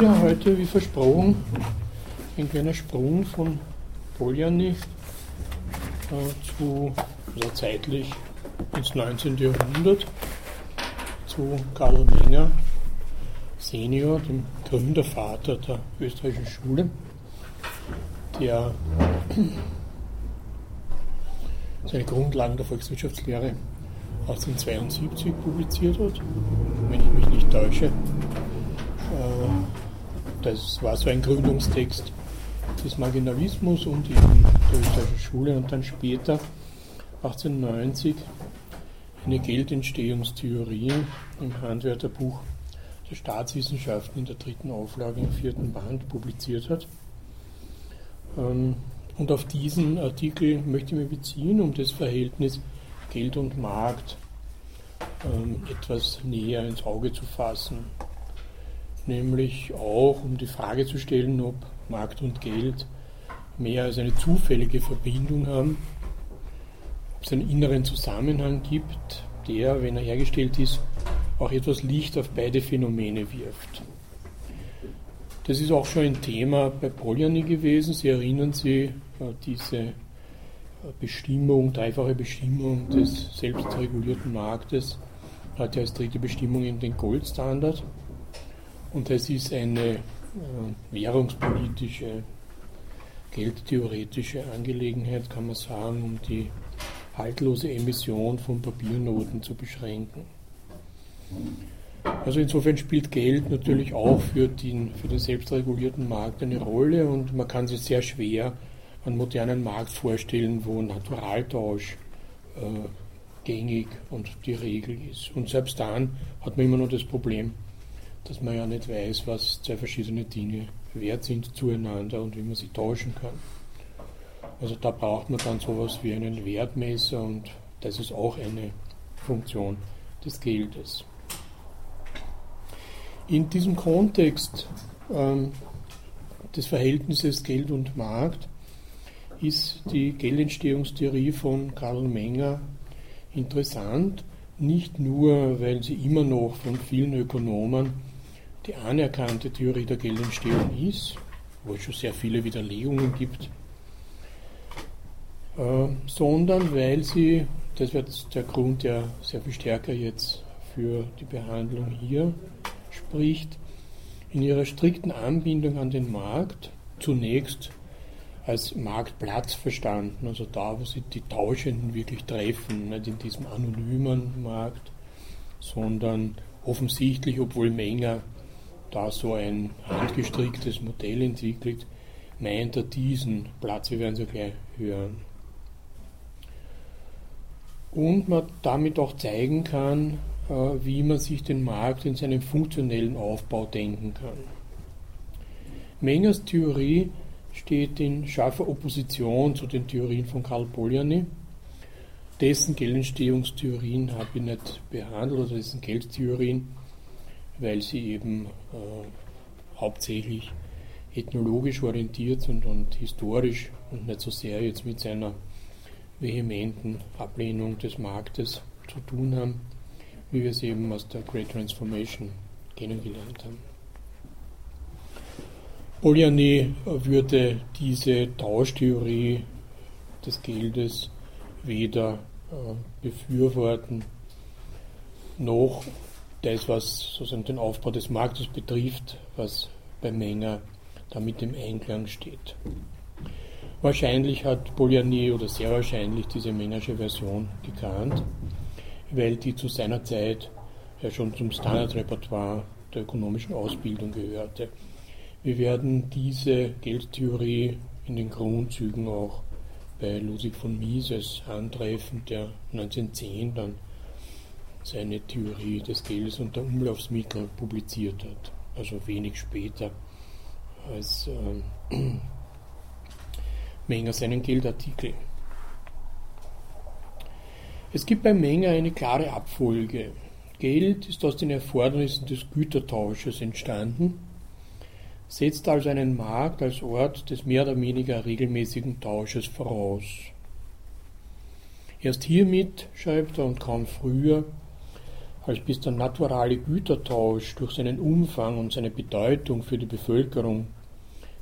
Ja, heute, wie versprochen, ein kleiner Sprung von Poljany äh, zu, also zeitlich ins 19. Jahrhundert, zu Karl Menger Senior, dem Gründervater der österreichischen Schule, der seine Grundlagen der Volkswirtschaftslehre 1872 publiziert hat, wenn ich mich nicht täusche. Das war so ein Gründungstext des Marginalismus und eben der österreichischen Schule und dann später 1890 eine Geldentstehungstheorie im Handwerkerbuch der Staatswissenschaften in der dritten Auflage im vierten Band publiziert hat. Ähm, und auf diesen Artikel möchte ich mich beziehen, um das Verhältnis Geld und Markt ähm, etwas näher ins Auge zu fassen. Nämlich auch, um die Frage zu stellen, ob Markt und Geld mehr als eine zufällige Verbindung haben, ob es einen inneren Zusammenhang gibt, der, wenn er hergestellt ist, auch etwas Licht auf beide Phänomene wirft. Das ist auch schon ein Thema bei Polyany gewesen. Sie erinnern sich, äh, diese äh, Bestimmung, dreifache Bestimmung des selbstregulierten Marktes hat ja als dritte Bestimmung in den Goldstandard. Und das ist eine äh, währungspolitische, geldtheoretische Angelegenheit, kann man sagen, um die haltlose Emission von Papiernoten zu beschränken. Also insofern spielt Geld natürlich auch für den, für den selbstregulierten Markt eine Rolle und man kann sich sehr schwer einen modernen Markt vorstellen, wo Naturaltausch äh, gängig und die Regel ist. Und selbst dann hat man immer noch das Problem, dass man ja nicht weiß, was zwei verschiedene Dinge wert sind zueinander und wie man sie tauschen kann. Also da braucht man dann sowas wie einen Wertmesser und das ist auch eine Funktion des Geldes. In diesem Kontext ähm, des Verhältnisses Geld und Markt ist die Geldentstehungstheorie von Karl Menger interessant, nicht nur, weil sie immer noch von vielen Ökonomen die anerkannte Theorie der Geldentstehung ist, wo es schon sehr viele Widerlegungen gibt, äh, sondern weil sie, das wird der Grund, der sehr viel stärker jetzt für die Behandlung hier spricht, in ihrer strikten Anbindung an den Markt zunächst als Marktplatz verstanden, also da, wo sich die Tauschenden wirklich treffen, nicht in diesem anonymen Markt, sondern offensichtlich, obwohl Menger da so ein handgestricktes Modell entwickelt, meint er diesen Platz, wir werden es ja gleich hören. Und man damit auch zeigen kann, äh, wie man sich den Markt in seinem funktionellen Aufbau denken kann. Mengers Theorie steht in scharfer Opposition zu den Theorien von Karl Polanyi. Dessen Geldentstehungstheorien habe ich nicht behandelt, oder dessen Geldtheorien, weil sie eben äh, hauptsächlich ethnologisch orientiert sind und historisch und nicht so sehr jetzt mit seiner vehementen Ablehnung des Marktes zu tun haben, wie wir es eben aus der Great Transformation kennengelernt haben. Polanyi würde diese Tauschtheorie des Geldes weder äh, befürworten, noch das, was sozusagen den Aufbau des Marktes betrifft, was bei Menger damit im Einklang steht. Wahrscheinlich hat Polanyi oder sehr wahrscheinlich diese Mengersche Version gekannt, weil die zu seiner Zeit ja schon zum Standardrepertoire der ökonomischen Ausbildung gehörte. Wir werden diese Geldtheorie in den Grundzügen auch bei Ludwig von Mises antreffen, der 1910 dann seine Theorie des Geldes und der Umlaufsmittel publiziert hat. Also wenig später als äh, Menger seinen Geldartikel. Es gibt bei Menger eine klare Abfolge. Geld ist aus den Erfordernissen des Gütertausches entstanden setzt also einen Markt als Ort des mehr oder weniger regelmäßigen Tausches voraus. Erst hiermit, schreibt er, und kaum früher, als bis der naturale Gütertausch durch seinen Umfang und seine Bedeutung für die Bevölkerung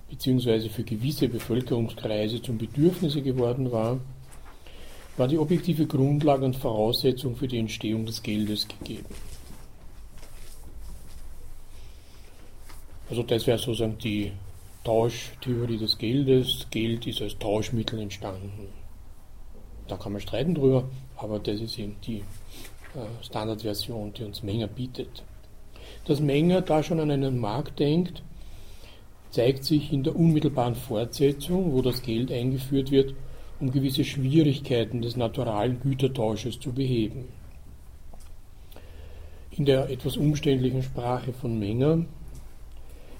bzw. für gewisse Bevölkerungskreise zum Bedürfnisse geworden war, war die objektive Grundlage und Voraussetzung für die Entstehung des Geldes gegeben. Also das wäre sozusagen die Tauschtheorie des Geldes. Geld ist als Tauschmittel entstanden. Da kann man streiten drüber, aber das ist eben die Standardversion, die uns Menger bietet. Dass Menger da schon an einen Markt denkt, zeigt sich in der unmittelbaren Fortsetzung, wo das Geld eingeführt wird, um gewisse Schwierigkeiten des naturalen Gütertausches zu beheben. In der etwas umständlichen Sprache von Menger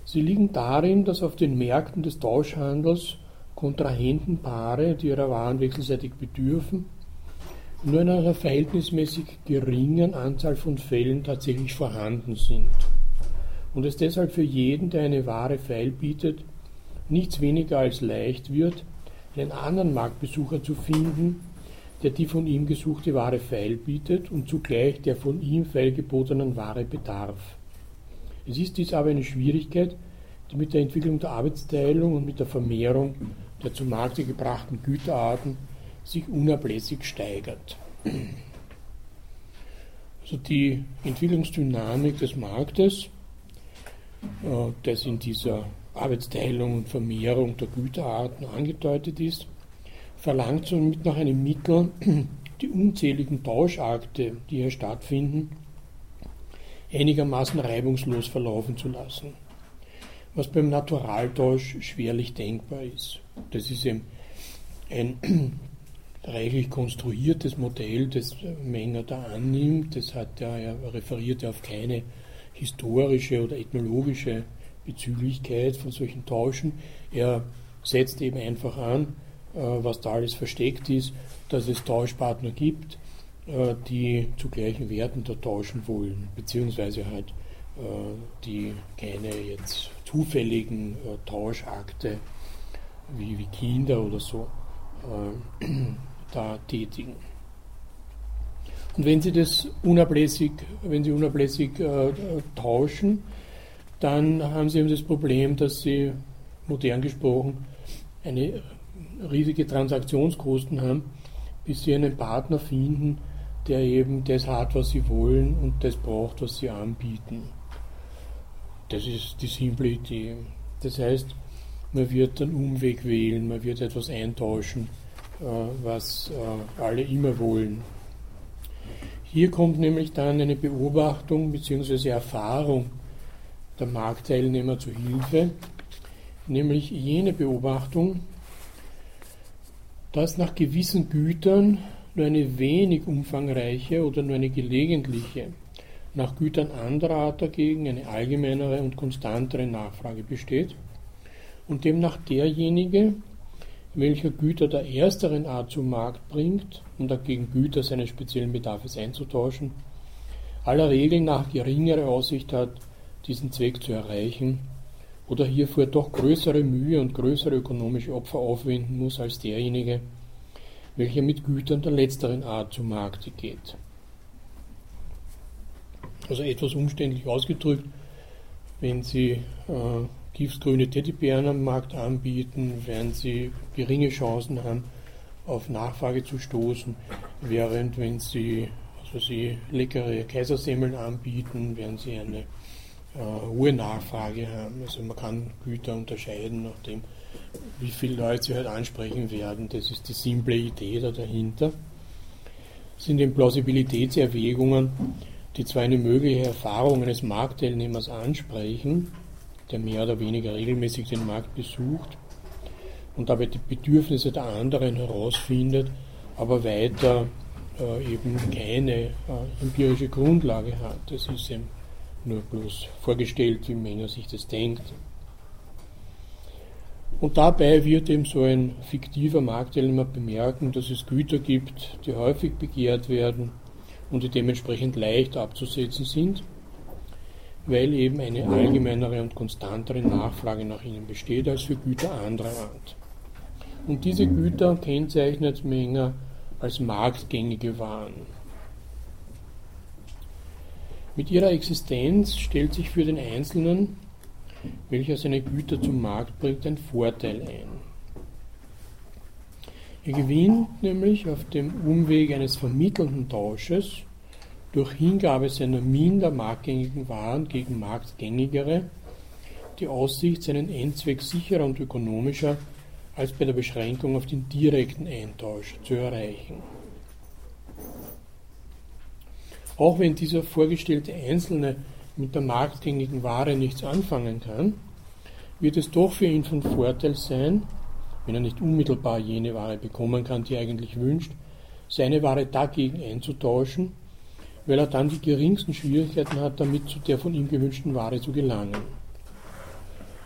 Sie liegen darin, dass auf den Märkten des Tauschhandels Kontrahentenpaare, die ihrer Waren wechselseitig bedürfen, nur in einer verhältnismäßig geringen Anzahl von Fällen tatsächlich vorhanden sind und es deshalb für jeden, der eine Ware feil bietet, nichts weniger als leicht wird, einen anderen Marktbesucher zu finden, der die von ihm gesuchte Ware feil bietet und zugleich der von ihm feil gebotenen Ware bedarf. Es ist dies aber eine Schwierigkeit, die mit der Entwicklung der Arbeitsteilung und mit der Vermehrung der zu Markte gebrachten Güterarten sich unablässig steigert. Also die Entwicklungsdynamik des Marktes, äh, das in dieser Arbeitsteilung und Vermehrung der Güterarten angedeutet ist, verlangt somit nach einem Mittel, die unzähligen Tauschakte, die hier stattfinden, einigermaßen reibungslos verlaufen zu lassen. Was beim Naturaltausch schwerlich denkbar ist. Das ist eben ein reichlich konstruiertes Modell, das Menger da annimmt. Das hat er, er referiert ja auf keine historische oder ethnologische Bezüglichkeit von solchen Tauschen. Er setzt eben einfach an, äh, was da alles versteckt ist, dass es Tauschpartner gibt, äh, die zu gleichen Werten da tauschen wollen, beziehungsweise halt äh, die keine jetzt zufälligen Tauschakte wie Kinder oder so da tätigen. Und wenn Sie das unablässig, wenn Sie unablässig äh, tauschen, dann haben Sie eben das Problem, dass Sie modern gesprochen eine riesige Transaktionskosten haben, bis Sie einen Partner finden, der eben das hat, was sie wollen und das braucht, was sie anbieten. Das ist die simple Idee. Das heißt, man wird einen Umweg wählen, man wird etwas eintauschen, was äh, alle immer wollen. Hier kommt nämlich dann eine Beobachtung bzw. Erfahrung der Marktteilnehmer zu Hilfe, nämlich jene Beobachtung, dass nach gewissen Gütern nur eine wenig umfangreiche oder nur eine gelegentliche, nach Gütern anderer Art dagegen eine allgemeinere und konstantere Nachfrage besteht und demnach derjenige, welcher Güter der ersteren Art zum Markt bringt, um dagegen Güter seines speziellen Bedarfs einzutauschen, aller Regel nach geringere Aussicht hat, diesen Zweck zu erreichen oder hierfür doch größere Mühe und größere ökonomische Opfer aufwenden muss als derjenige, welcher mit Gütern der letzteren Art zu Markte geht. Also etwas umständlich ausgedrückt, wenn Sie äh, giftgrüne Teddybären am Markt anbieten, werden Sie geringe Chancen haben, auf Nachfrage zu stoßen, während wenn Sie, also Sie leckere Kaisersemmeln anbieten, werden Sie eine äh, hohe Nachfrage haben. Also man kann Güter unterscheiden nach dem, wie viele Leute sie halt ansprechen werden. Das ist die simple Idee da dahinter. Sind eben Plausibilitätserwägungen, die zwar eine mögliche Erfahrung eines Marktteilnehmers ansprechen, der mehr oder weniger regelmäßig den Markt besucht und dabei die Bedürfnisse der anderen herausfindet, aber weiter äh, eben keine äh, empirische Grundlage hat. Das ist eben nur bloß vorgestellt, wie Menger sich das denkt. Und dabei wird eben so ein fiktiver Marktteilnehmer bemerken, dass es Güter gibt, die häufig begehrt werden und die dementsprechend leicht abzusetzen sind, weil eben eine allgemeinere und konstantere Nachfrage nach ihnen besteht als für Güter anderer Art. Und diese Güter kennzeichnet Menger als marktgängige Waren. Mit ihrer Existenz stellt sich für den Einzelnen, welcher seine Güter zum Markt bringt, ein Vorteil ein. Er gewinnt nämlich auf dem Umweg eines vermittelnden Tausches durch Hingabe seiner minder marktgängigen Waren gegen marktgängigere die Aussicht, seinen Endzweck sicherer und ökonomischer als bei der Beschränkung auf den direkten Eintausch zu erreichen. Auch wenn dieser vorgestellte Einzelne mit der marktgängigen Ware nichts anfangen kann, wird es doch für ihn von Vorteil sein, wenn er nicht unmittelbar jene Ware bekommen kann, die er eigentlich wünscht, seine Ware dagegen einzutauschen, weil er dann die geringsten Schwierigkeiten hat, damit zu der von ihm gewünschten Ware zu gelangen.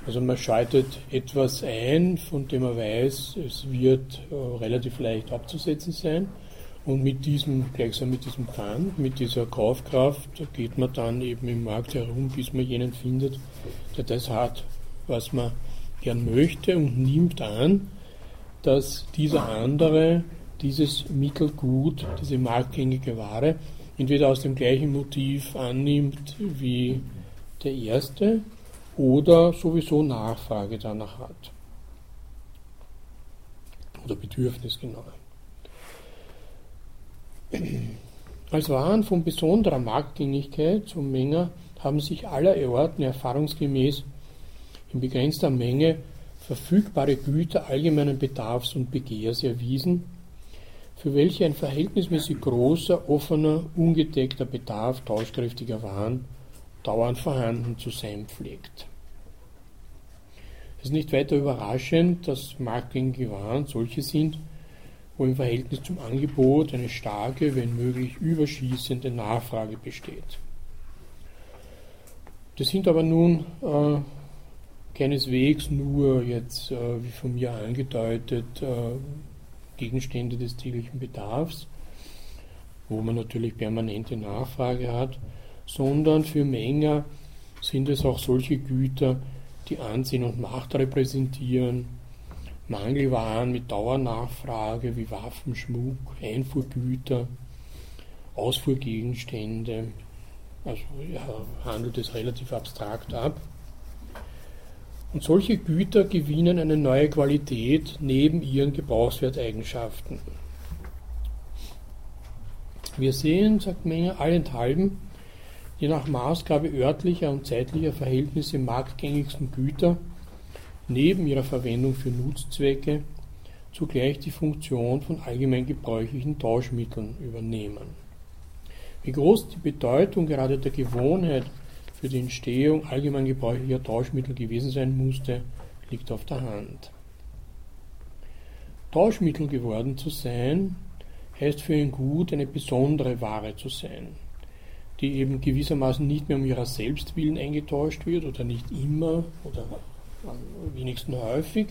Also man schaltet etwas ein, von dem man weiß, es wird äh, relativ leicht abzusetzen sein. Und mit diesem, gleichsam mit diesem Pfand, mit dieser Kaufkraft geht man dann eben im Markt herum, bis man jenen findet, der das hat, was man gern möchte und nimmt an, dass dieser andere dieses Mittelgut, diese marktgängige Ware, entweder aus dem gleichen Motiv annimmt wie der erste oder sowieso Nachfrage danach hat. Oder Bedürfnis genauer. Als Waren von besonderer Marktgängigkeit zum Menger haben sich allerorten erfahrungsgemäß in begrenzter Menge verfügbare Güter allgemeinen Bedarfs und Begehrs erwiesen, für welche ein verhältnismäßig großer, offener, ungedeckter Bedarf tauschkräftiger Waren dauernd vorhanden zu sein pflegt. Es ist nicht weiter überraschend, dass marktgängige Waren solche sind, wo im Verhältnis zum Angebot eine starke, wenn möglich überschießende Nachfrage besteht. Das sind aber nun äh, keineswegs nur jetzt, äh, wie von mir angedeutet, äh, Gegenstände des täglichen Bedarfs, wo man natürlich permanente Nachfrage hat, sondern für Menger sind es auch solche Güter, die Ansehen und Macht repräsentieren, Mangelwaren mit Dauernachfrage wie Waffen, Schmuck, Einfuhrgüter, Ausfuhrgegenstände, also ja, handelt es relativ abstrakt ab. Und solche Güter gewinnen eine neue Qualität neben ihren Gebrauchswerteigenschaften. Wir sehen, sagt Menger, allenthalben die nach Maßgabe örtlicher und zeitlicher Verhältnisse marktgängigsten Güter neben ihrer Verwendung für Nutzzwecke zugleich die Funktion von allgemein gebräuchlichen Tauschmitteln übernehmen. Wie groß die Bedeutung gerade der Gewohnheit für die Entstehung allgemein gebräuchlicher Tauschmittel gewesen sein musste, liegt auf der Hand. Tauschmittel geworden zu sein, heißt für ein Gut eine besondere Ware zu sein, die eben gewissermaßen nicht mehr um ihrer selbst willen eingetauscht wird oder nicht immer oder am wenigsten häufig,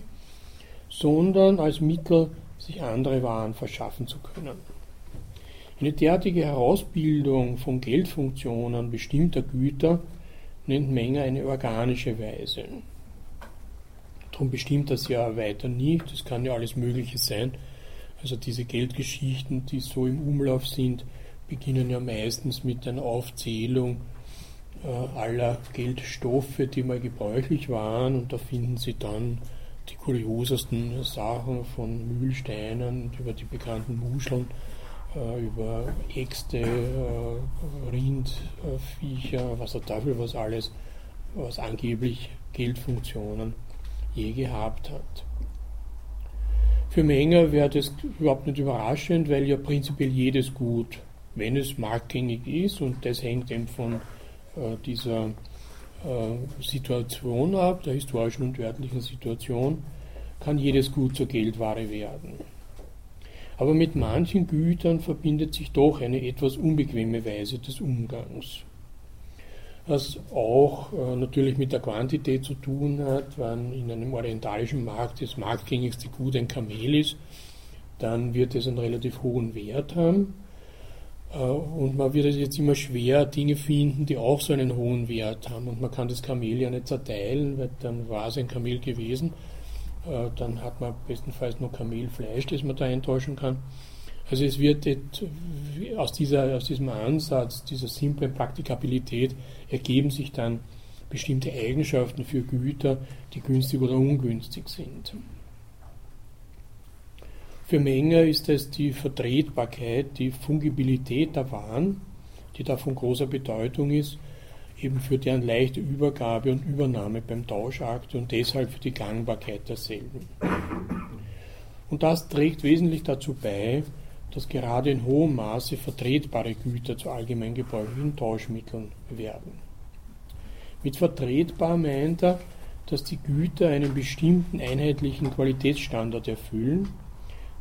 sondern als Mittel, sich andere Waren verschaffen zu können. Eine derartige Herausbildung von Geldfunktionen bestimmter Güter nennt Menger eine organische Weise. Darum bestimmt das ja weiter nicht, es kann ja alles Mögliche sein. Also diese Geldgeschichten, die so im Umlauf sind, beginnen ja meistens mit einer Aufzählung äh, aller Geldstoffe, die mal gebräuchlich waren und da finden Sie dann die kuriosesten Sachen von Mühlsteinen über die bekannten Muscheln über Äxte, äh, Rindviecher, was der Teufel was alles, was angeblich Geldfunktionen je gehabt hat. Für Menger wäre das überhaupt nicht überraschend, weil ja prinzipiell jedes Gut, wenn es marktgängig ist, und das hängt eben von äh, dieser äh, Situation ab, der historischen und örtlichen Situation, kann jedes Gut zur Geldware werden. Aber mit manchen Gütern verbindet sich doch eine etwas unbequeme Weise des Umgangs. Was auch äh, natürlich mit der Quantität zu tun hat, wenn in einem orientalischen Markt das marktgängigste Gut ein Kamel ist, dann wird es einen relativ hohen Wert haben. Äh, und man wird jetzt immer schwer Dinge finden, die auch so einen hohen Wert haben. Und man kann das Kamel ja nicht zerteilen, weil dann war es ein Kamel gewesen. Äh, dann hat man bestenfalls nur Kamelfleisch, das man da eintauschen kann. Also es wird aus, dieser, aus diesem Ansatz, dieser simplen Praktikabilität ergeben sich dann bestimmte Eigenschaften für Güter, die günstig oder ungünstig sind. Für Menger ist es die Vertretbarkeit, die Fungibilität der Waren, die da von großer Bedeutung ist, eben für deren leichte Übergabe und Übernahme beim Tauschakt und deshalb für die Gangbarkeit derselben. Und das trägt wesentlich dazu bei, dass gerade in hohem Maße vertretbare Güter zu allgemein gebräuchlichen Tauschmitteln werden. Mit vertretbar meint er, dass die Güter einen bestimmten einheitlichen Qualitätsstandard erfüllen,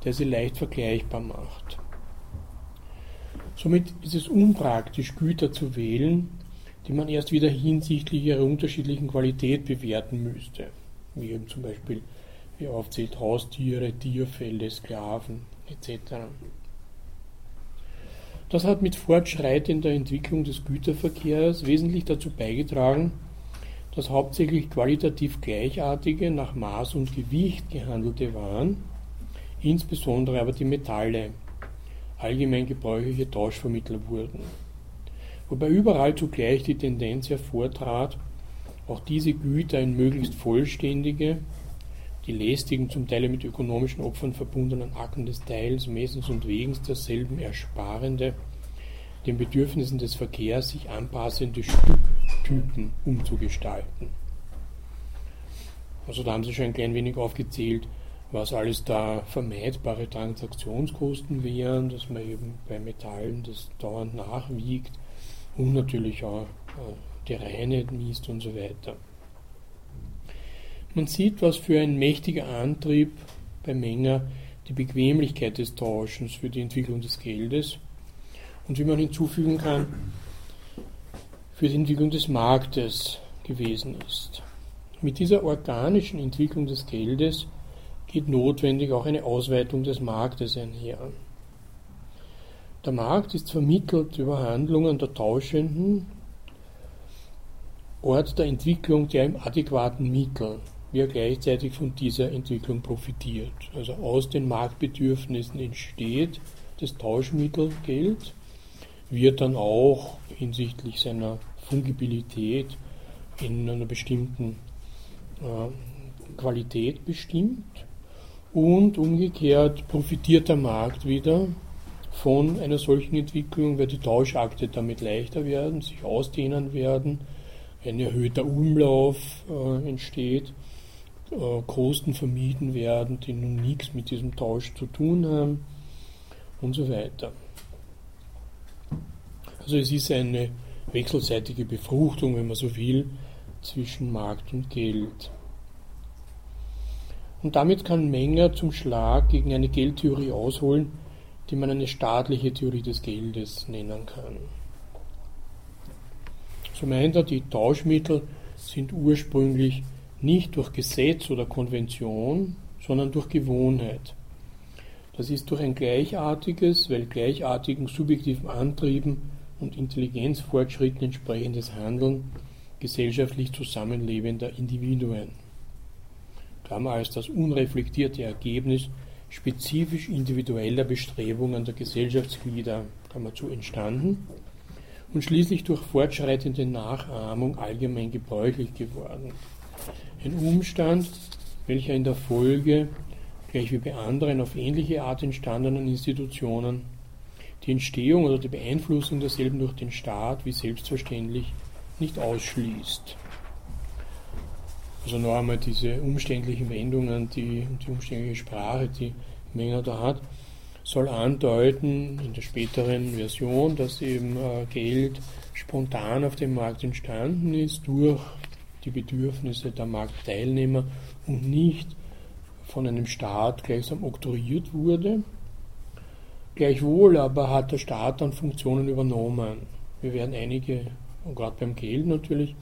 der sie leicht vergleichbar macht. Somit ist es unpraktisch, Güter zu wählen, die man erst wieder hinsichtlich ihrer unterschiedlichen Qualität bewerten müsste, wie eben zum Beispiel, wie aufzählt, Haustiere, Tierfälle, Sklaven etc. Das hat mit fortschreitender Entwicklung des Güterverkehrs wesentlich dazu beigetragen, dass hauptsächlich qualitativ gleichartige, nach Maß und Gewicht gehandelte Waren, insbesondere aber die Metalle, allgemein gebräuchliche Tauschvermittler wurden. Wobei überall zugleich die Tendenz hervortrat, auch diese Güter in möglichst vollständige, die lästigen, zum Teil mit ökonomischen Opfern verbundenen Akten des Teils, Messens und Wegens derselben ersparende, den Bedürfnissen des Verkehrs sich anpassende Stücktypen umzugestalten. Also da haben Sie schon ein klein wenig aufgezählt, was alles da vermeidbare Transaktionskosten wären, dass man eben bei Metallen das dauernd nachwiegt und natürlich auch äh, die Reinheit misst und so weiter. Man sieht, was für ein mächtiger Antrieb bei Menger die Bequemlichkeit des Tauschens für die Entwicklung des Geldes und wie man hinzufügen kann, für die Entwicklung des Marktes gewesen ist. Mit dieser organischen Entwicklung des Geldes geht notwendig auch eine Ausweitung des Marktes einher. Der Markt ist vermittelt über Handlungen der Tauschenden Ort der Entwicklung der im adäquaten Mittel wie er gleichzeitig von dieser Entwicklung profitiert. Also aus den Marktbedürfnissen entsteht das Tauschmittelgeld, wird dann auch hinsichtlich seiner Fungibilität in einer bestimmten äh, Qualität bestimmt und umgekehrt profitiert der Markt wieder von einer solchen Entwicklung, weil die Tauschakte damit leichter werden, sich ausdehnen werden, ein erhöhter Umlauf äh, entsteht äh, Kosten vermieden werden, die nun nichts mit diesem Tausch zu tun haben und so weiter. Also es ist eine wechselseitige Befruchtung, wenn man so will, zwischen Markt und Geld. Und damit kann Menger zum Schlag gegen eine Geldtheorie ausholen, die man eine staatliche Theorie des Geldes nennen kann. So meint er, die Tauschmittel sind ursprünglich nicht durch Gesetz oder Konvention, sondern durch Gewohnheit. Das ist durch ein gleichartiges, weil gleichartigen subjektiven Antrieben und Intelligenzfortschritten entsprechendes Handeln gesellschaftlich zusammenlebender Individuen. Klammer als das unreflektierte Ergebnis spezifisch individueller Bestrebungen der Gesellschaftsglieder zu entstanden und schließlich durch fortschreitende Nachahmung allgemein gebräuchlich geworden. Ein Umstand, welcher in der Folge, gleich wie bei anderen auf ähnliche Art entstandenen Institutionen, die Entstehung oder die Beeinflussung derselben durch den Staat wie selbstverständlich nicht ausschließt. Also noch einmal diese umständlichen Wendungen, die, die umständliche Sprache, die Menger da hat, soll andeuten in der späteren Version, dass eben äh, Geld spontan auf dem Markt entstanden ist durch die Bedürfnisse der Marktteilnehmer und nicht von einem Staat gleichsam oktroyiert wurde. Gleichwohl aber hat der Staat dann Funktionen übernommen. Wir werden einige, und gerade beim Geld natürlich,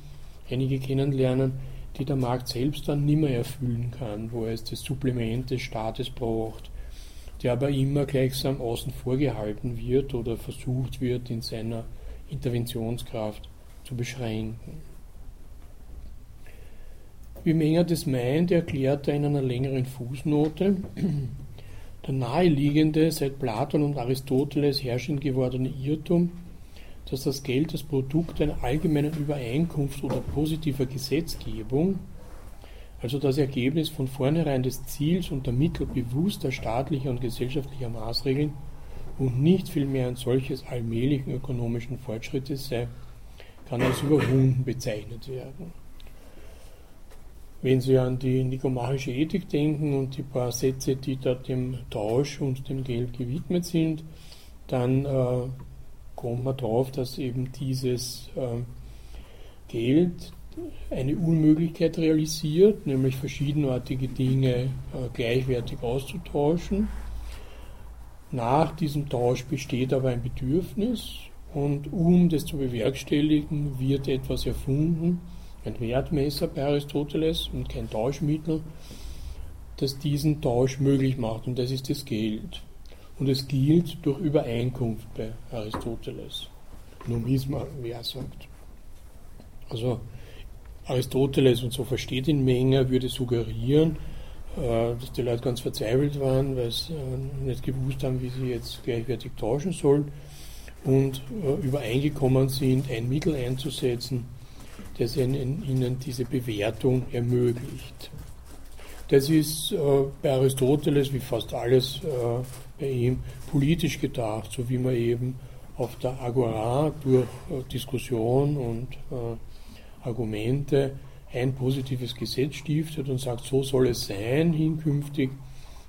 einige kennenlernen, die der Markt selbst dann nicht mehr erfüllen kann, wo er es das Supplement des Staates braucht, der aber immer gleichsam außen vor gehalten wird oder versucht wird, in seiner Interventionskraft zu beschränken. Wie Menger das meint, erklärt er in einer längeren Fußnote, der naheliegende, seit Platon und Aristoteles herrschend gewordene Irrtum, dass das Geld das Produkt einer allgemeinen Übereinkunft oder positiver Gesetzgebung, also das Ergebnis von vornherein des Ziels und der Mittel bewusster staatlicher und gesellschaftlicher Maßregeln und nicht vielmehr ein solches allmählichen ökonomischen Fortschrittes sei, kann als überwunden bezeichnet werden. Wenn Sie an die nikomachische Ethik denken und die paar Sätze, die da dem Tausch und dem Geld gewidmet sind, dann äh, kommt man darauf, dass eben dieses äh, Geld eine Unmöglichkeit realisiert, nämlich verschiedenartige Dinge äh, gleichwertig auszutauschen. Nach diesem Tausch besteht aber ein Bedürfnis und um das zu bewerkstelligen, wird etwas erfunden, ein Wertmesser bei Aristoteles und kein Tauschmittel, das diesen Tausch möglich macht und das ist das Geld. Und es gilt durch Übereinkunft bei Aristoteles. Nomisma, wer sagt. Also Aristoteles, und so versteht ihn Menger, würde suggerieren, äh, dass die Leute ganz verzweifelt waren, weil sie äh, nicht gewusst haben, wie sie jetzt gleichwertig tauschen sollen und äh, übereingekommen sind, ein Mittel einzusetzen, das ihnen diese Bewertung ermöglicht. Das ist bei Aristoteles, wie fast alles bei ihm, politisch gedacht, so wie man eben auf der Agora durch Diskussion und Argumente ein positives Gesetz stiftet und sagt, so soll es sein hinkünftig,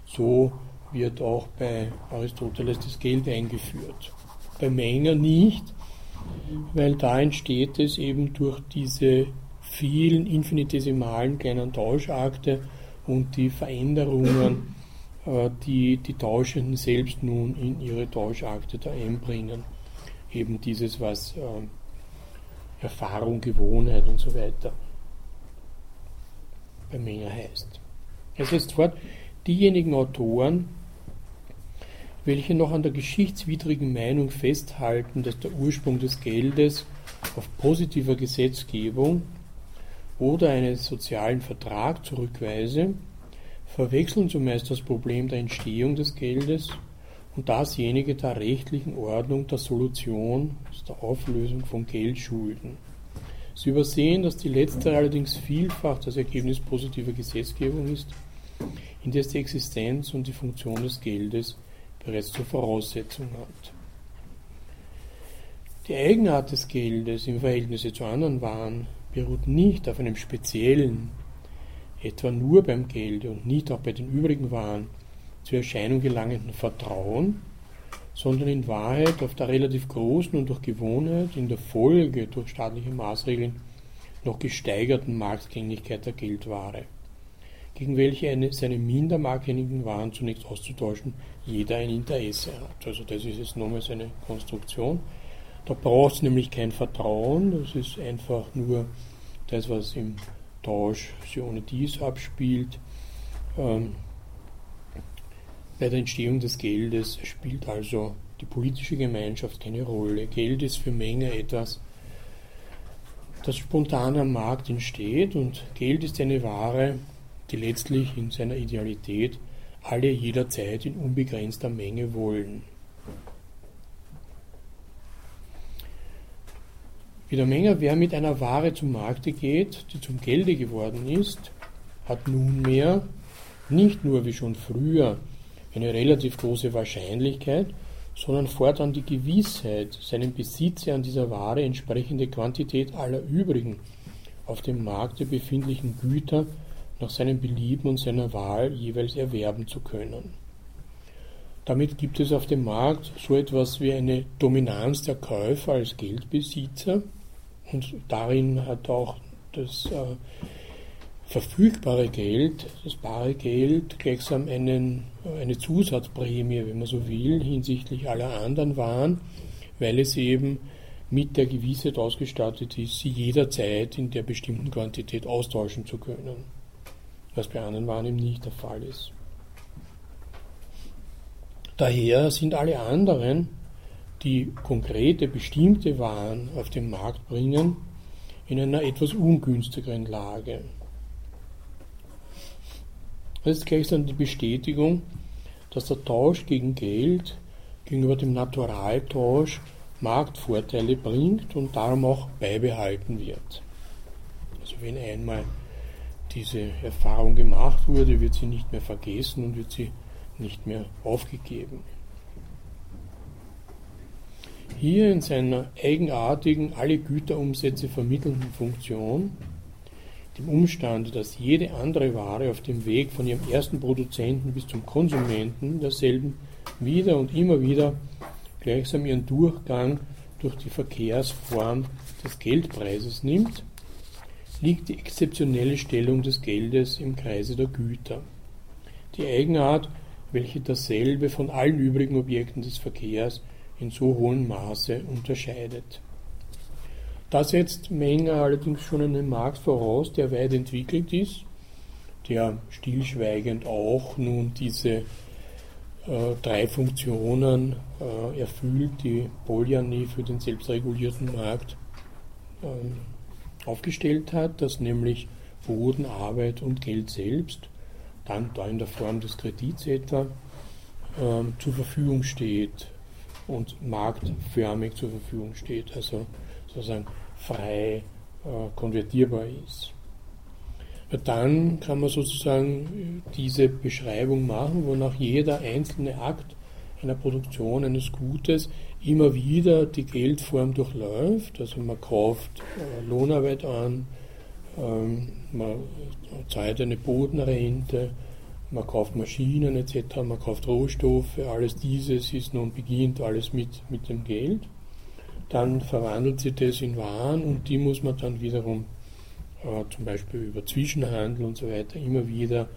so wird auch bei Aristoteles das Geld eingeführt. Bei Menger nicht, weil da entsteht es eben durch diese vielen infinitesimalen kleinen Tauschakte und die Veränderungen, äh, die die Tauschenden selbst nun in ihre Tauschakte da einbringen. Eben dieses, was äh, Erfahrung, Gewohnheit und so weiter bei Menger heißt. Er setzt fort, diejenigen Autoren, welche noch an der geschichtswidrigen Meinung festhalten, dass der Ursprung des Geldes auf positiver Gesetzgebung oder einen sozialen Vertrag zurückweise, verwechseln zumeist das Problem der Entstehung des Geldes und dasjenige der rechtlichen Ordnung der Solution, der Auflösung von Geldschulden. Sie übersehen, dass die letztere allerdings vielfach das Ergebnis positiver Gesetzgebung ist, in der es die Existenz und die Funktion des Geldes bereits zur Voraussetzung hat. Die Eigenart des Geldes im Verhältnis zu anderen Waren beruht nicht auf einem speziellen, etwa nur beim Geld und nicht auch bei den übrigen Waren zur Erscheinung gelangenden Vertrauen, sondern in Wahrheit auf der relativ großen und durch Gewohnheit in der Folge durch staatliche Maßregeln noch gesteigerten Marktgänglichkeit der Geldware, gegen welche eine, seine minder marktgängigen Waren zunächst auszutauschen jeder ein Interesse hat. Also das ist jetzt nochmals eine Konstruktion. Da braucht es nämlich kein Vertrauen, das ist einfach nur das, was im Tausch sich ohne dies abspielt. Ähm, bei der Entstehung des Geldes spielt also die politische Gemeinschaft keine Rolle. Geld ist für Menge etwas, das spontan am Markt entsteht und Geld ist eine Ware, die letztlich in seiner Idealität alle jederzeit in unbegrenzter Menge wollen. Menger, wer mit einer Ware zum Markte geht, die zum Gelde geworden ist, hat nunmehr nicht nur wie schon früher eine relativ große Wahrscheinlichkeit, sondern fortan die Gewissheit, seinem Besitze an dieser Ware entsprechende Quantität aller übrigen auf dem Markte befindlichen Güter nach seinem Belieben und seiner Wahl jeweils erwerben zu können. Damit gibt es auf dem Markt so etwas wie eine Dominanz der Käufer als Geldbesitzer und darin hat auch das äh, verfügbare Geld, das bare Geld, gleichsam einen, eine Zusatzprämie, wenn man so will, hinsichtlich aller anderen Waren, weil es eben mit der Gewissheit ausgestattet ist, sie jederzeit in der bestimmten Quantität austauschen zu können, was bei anderen Waren eben nicht der Fall ist. Daher sind alle anderen, die konkrete, bestimmte Waren auf den Markt bringen, in einer etwas ungünstigeren Lage. Das ist gleichsam die Bestätigung, dass der Tausch gegen Geld gegenüber dem Naturaltausch Marktvorteile bringt und darum auch beibehalten wird. Also wenn einmal diese Erfahrung gemacht wurde, wird sie nicht mehr vergessen und wird sie nicht mehr aufgegeben. Hier in seiner eigenartigen, alle Güterumsätze vermittelnden Funktion, dem Umstand, dass jede andere Ware auf dem Weg von ihrem ersten Produzenten bis zum Konsumenten derselben wieder und immer wieder gleichsam ihren Durchgang durch die Verkehrsform des Geldpreises nimmt, liegt die exzeptionelle Stellung des Geldes im Kreise der Güter. Die Eigenart, welche dasselbe von allen übrigen Objekten des Verkehrs in so hohem Maße unterscheidet. Da setzt Menger allerdings schon einen Markt voraus, der weit entwickelt ist, der stillschweigend auch nun diese äh, drei Funktionen äh, erfüllt, die Polyani für den selbstregulierten Markt äh, aufgestellt hat, dass nämlich Boden, Arbeit und Geld selbst, dann da in der Form des Kredits etwa, ähm, zur Verfügung steht und marktförmig zur Verfügung steht, also sozusagen frei äh, konvertierbar ist. Dann kann man sozusagen diese Beschreibung machen, wonach jeder einzelne Akt einer Produktion eines Gutes immer wieder die Geldform durchläuft. Also man kauft äh, Lohnarbeit an, ähm, man zahlt eine Bodenrente, man kauft Maschinen etc., man kauft Rohstoffe, alles dieses ist nun beginnt alles mit, mit dem Geld. Dann verwandelt sich das in Waren und die muss man dann wiederum äh, zum Beispiel über Zwischenhandel und so weiter immer wieder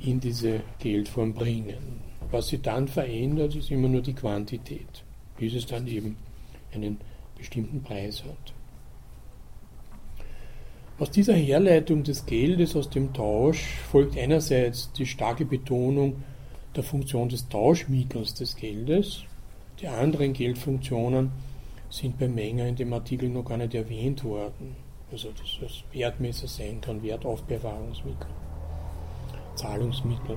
in diese Geldform bringen. Was sie dann verändert, ist immer nur die Quantität, bis es dann eben einen bestimmten Preis hat. Aus dieser Herleitung des Geldes aus dem Tausch folgt einerseits die starke Betonung der Funktion des Tauschmittels des Geldes. Die anderen Geldfunktionen sind bei Menger in dem Artikel noch gar nicht erwähnt worden. Also dass das Wertmesser sein kann, Wertaufbewahrungsmittel, Zahlungsmittel.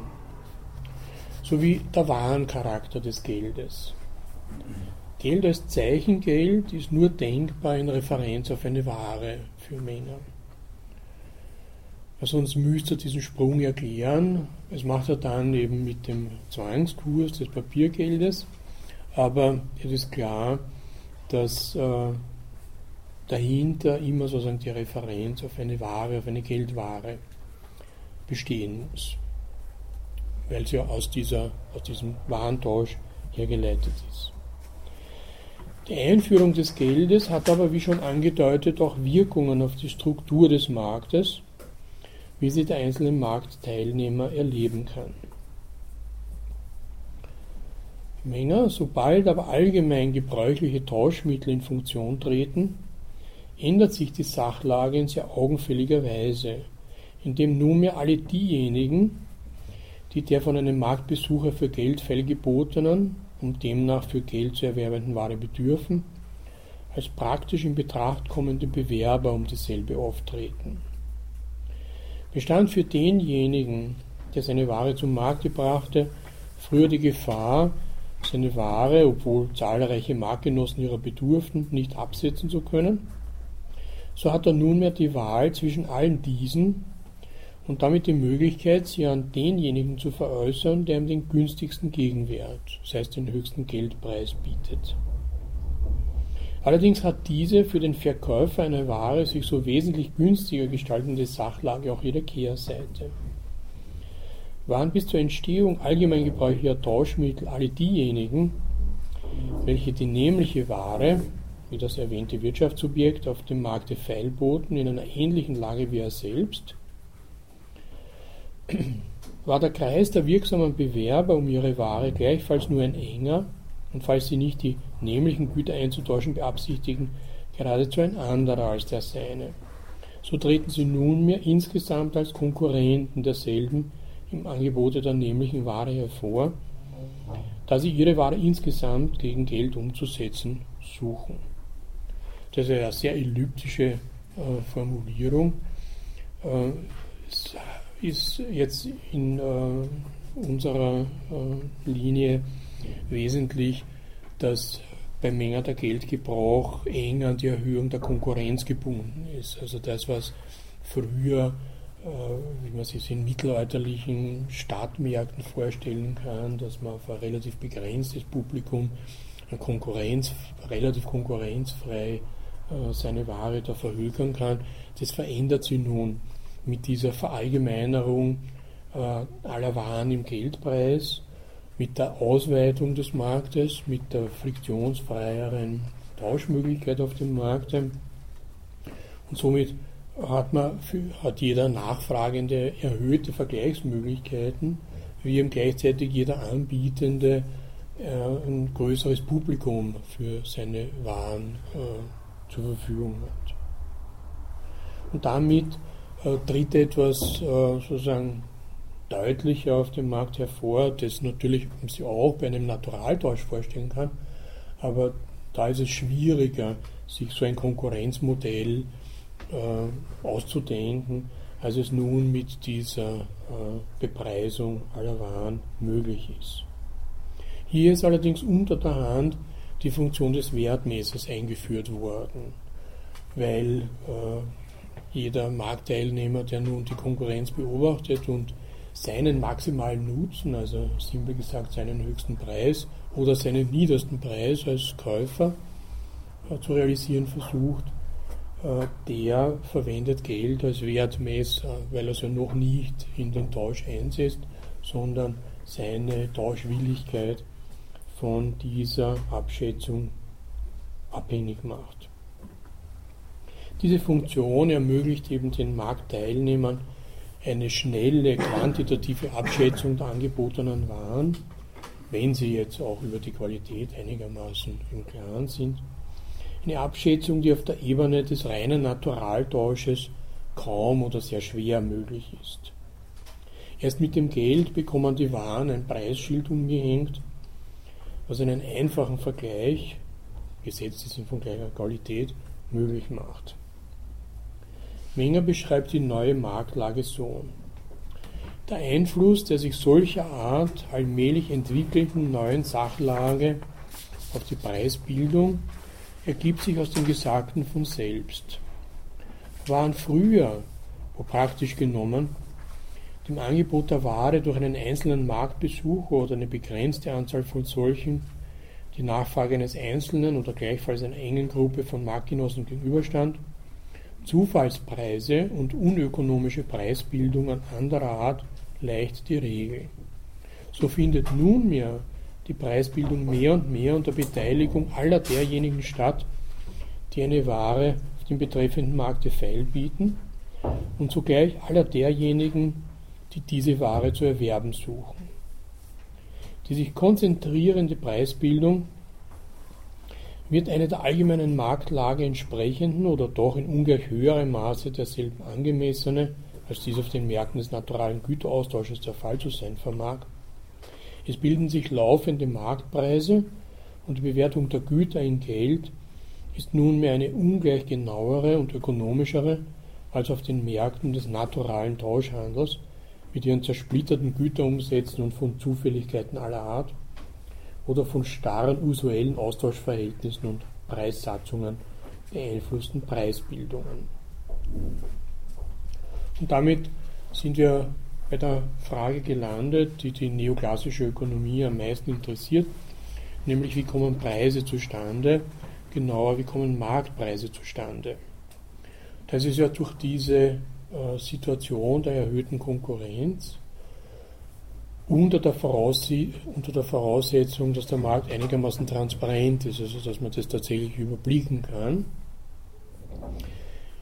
Sowie der Warencharakter des Geldes. Geld als Zeichengeld ist nur denkbar in Referenz auf eine Ware für Menger. Also uns müsste diesen Sprung erklären. Das macht er dann eben mit dem Zwangskurs des Papiergeldes. Aber es ist klar, dass äh, dahinter immer sozusagen die Referenz auf eine Ware, auf eine Geldware bestehen muss. Weil sie ja aus, dieser, aus diesem Warentausch hergeleitet ist. Die Einführung des Geldes hat aber, wie schon angedeutet, auch Wirkungen auf die Struktur des Marktes wie sie der einzelne Marktteilnehmer erleben kann. Menger, sobald aber allgemein gebräuchliche Tauschmittel in Funktion treten, ändert sich die Sachlage in sehr augenfälliger Weise, indem nunmehr alle diejenigen, die der von einem Marktbesucher für Geld feilgebotenen und demnach für Geld zu erwerbenden Ware bedürfen, als praktisch in Betracht kommende Bewerber um dieselbe auftreten bestand für denjenigen, der seine Ware zum Markte brachte, früher die Gefahr, seine Ware, obwohl zahlreiche Marktgenossen ihrer bedurften, nicht absetzen zu können. So hat er nunmehr die Wahl zwischen allen diesen und damit die Möglichkeit, sie an denjenigen zu veräußern, der ihm den günstigsten Gegenwert, das heißt den höchsten Geldpreis bietet. Allerdings hat diese für den Verkäufer einer Ware sich so wesentlich günstiger gestaltende Sachlage auch ihre Kehrseite. Waren bis zur Entstehung allgemein gebräuchlicher Tauschmittel alle diejenigen, welche die nämliche Ware, wie das erwähnte Wirtschaftsobjekt, auf dem Markte feilboten, in einer ähnlichen Lage wie er selbst, war der Kreis der wirksamen Bewerber um ihre Ware gleichfalls nur ein enger, und falls sie nicht die nämlichen Güter einzutauschen beabsichtigen, geradezu ein anderer als der seine. So treten sie nunmehr insgesamt als Konkurrenten derselben im Angebote der nämlichen Ware hervor, da sie ihre Ware insgesamt gegen Geld umzusetzen suchen. Das ist eine sehr elliptische äh, Formulierung. Äh, ist jetzt in äh, unserer äh, Linie wesentlich, dass beim Mengen Geldgebrauch eng an die Erhöhung der Konkurrenz gebunden ist. Also das, was früher, äh, wie man sich in mittelalterlichen Stadtmärkten vorstellen kann, dass man auf ein relativ begrenztes Publikum Konkurrenz, relativ konkurrenzfrei äh, seine Ware da verhökern kann, das verändert sich nun mit dieser Verallgemeinerung äh, aller Waren im Geldpreis mit der Ausweitung des Marktes, mit der friktionsfreieren Tauschmöglichkeit auf dem Markt. Und somit hat, man für, hat jeder Nachfragende erhöhte Vergleichsmöglichkeiten, wie eben gleichzeitig jeder Anbietende äh, ein größeres Publikum für seine Waren äh, zur Verfügung hat. Und damit äh, tritt etwas äh, sozusagen deutlicher auf dem Markt hervor, das natürlich man sich auch bei einem Naturaltausch vorstellen kann, aber da ist es schwieriger, sich so ein Konkurrenzmodell äh, auszudenken, als es nun mit dieser äh, Bepreisung aller Waren möglich ist. Hier ist allerdings unter der Hand die Funktion des Wertmessers eingeführt worden, weil äh, jeder Marktteilnehmer, der nun die Konkurrenz beobachtet und seinen maximalen Nutzen, also simpel gesagt seinen höchsten Preis oder seinen niedersten Preis als Käufer äh, zu realisieren versucht, äh, der verwendet Geld als Wertmesser, weil er es ja noch nicht in den Tausch einsetzt, sondern seine Tauschwilligkeit von dieser Abschätzung abhängig macht. Diese Funktion ermöglicht eben den Marktteilnehmern eine schnelle quantitative Abschätzung der angebotenen Waren, wenn sie jetzt auch über die Qualität einigermaßen im Klaren sind. Eine Abschätzung, die auf der Ebene des reinen Naturaltausches kaum oder sehr schwer möglich ist. Erst mit dem Geld bekommen die Waren ein Preisschild umgehängt, was einen einfachen Vergleich, gesetzt ist in von gleicher Qualität, möglich macht. Menger beschreibt die neue Marktlage so. Der Einfluss der sich solcher Art allmählich entwickelnden neuen Sachlage auf die Preisbildung ergibt sich aus dem Gesagten von selbst. Waren früher, wo praktisch genommen, dem Angebot der Ware durch einen einzelnen Marktbesucher oder eine begrenzte Anzahl von solchen die Nachfrage eines Einzelnen oder gleichfalls einer engen Gruppe von Marktgenossen gegenüberstand, Zufallspreise und unökonomische Preisbildungen anderer Art leicht die Regel. So findet nunmehr die Preisbildung mehr und mehr unter Beteiligung aller derjenigen statt, die eine Ware auf dem betreffenden Markte feilbieten und zugleich aller derjenigen, die diese Ware zu erwerben suchen. Die sich konzentrierende Preisbildung wird eine der allgemeinen Marktlage entsprechenden oder doch in ungleich höherem Maße derselben angemessene, als dies auf den Märkten des naturalen Güteraustausches der Fall zu sein vermag. Es bilden sich laufende Marktpreise und die Bewertung der Güter in Geld ist nunmehr eine ungleich genauere und ökonomischere als auf den Märkten des naturalen Tauschhandels mit ihren zersplitterten Güterumsätzen und von Zufälligkeiten aller Art oder von starren usuellen Austauschverhältnissen und Preissatzungen beeinflussten Preisbildungen. Und damit sind wir bei der Frage gelandet, die die neoklassische Ökonomie am meisten interessiert, nämlich wie kommen Preise zustande, genauer wie kommen Marktpreise zustande. Das ist ja durch diese äh, Situation der erhöhten Konkurrenz unter der, unter der, Voraussetzung, dass der Markt einigermaßen transparent ist, also dass man das tatsächlich überblicken kann,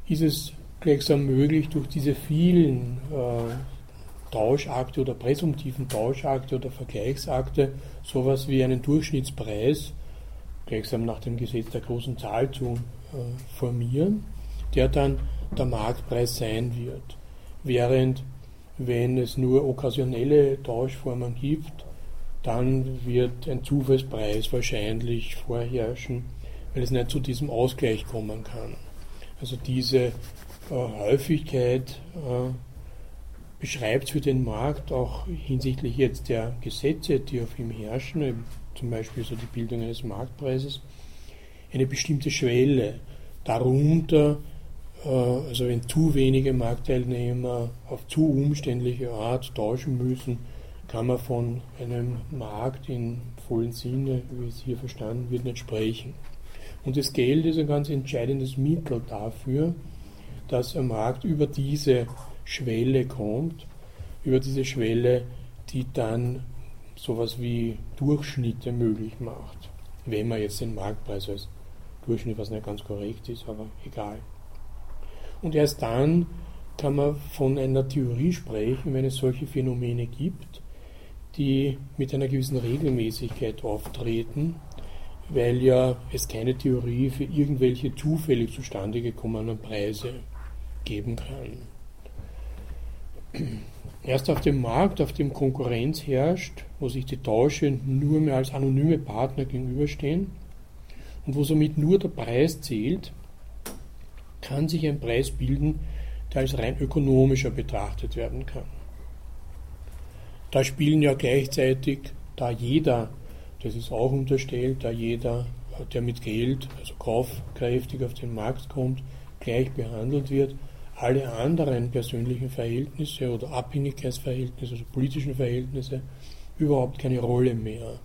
ist es gleichsam möglich, durch diese vielen äh, Tauschakte oder präsumtiven Tauschakte oder Vergleichsakte sowas wie einen Durchschnittspreis gleichsam nach dem Gesetz der großen Zahl zu äh, formieren, der dann der Marktpreis sein wird. Während wenn es nur okkasionelle Tauschformen gibt, dann wird ein Zufallspreis wahrscheinlich vorherrschen, weil es nicht zu diesem Ausgleich kommen kann. Also diese äh, Häufigkeit äh, beschreibt für den Markt auch hinsichtlich jetzt der Gesetze, die auf ihm herrschen, zum Beispiel so die Bildung eines Marktpreises, eine bestimmte Schwelle. Darunter, also wenn zu wenige Marktteilnehmer auf zu umständliche Art tauschen müssen, kann man von einem Markt in vollen Sinne, wie es hier verstanden wird, nicht sprechen. Und das Geld ist ein ganz entscheidendes Mittel dafür, dass ein Markt über diese Schwelle kommt, über diese Schwelle, die dann sowas wie Durchschnitte möglich macht. Wenn man jetzt den Marktpreis als Durchschnitt, was nicht ganz korrekt ist, aber egal. Und erst dann kann man von einer Theorie sprechen, wenn es solche Phänomene gibt, die mit einer gewissen Regelmäßigkeit auftreten, weil ja es keine Theorie für irgendwelche zufällig zustande gekommenen Preise geben kann. Erst auf dem Markt, auf dem Konkurrenz herrscht, wo sich die Tausche nur mehr als anonyme Partner gegenüberstehen und wo somit nur der Preis zählt, kann sich ein Preis bilden, der als rein ökonomischer betrachtet werden kann. Da spielen ja gleichzeitig, da jeder, das ist auch unterstellt, da jeder, der mit Geld, also kaufkräftig auf den Markt kommt, gleich behandelt wird, alle anderen persönlichen Verhältnisse oder Abhängigkeitsverhältnisse, also politischen Verhältnisse, überhaupt keine Rolle mehr.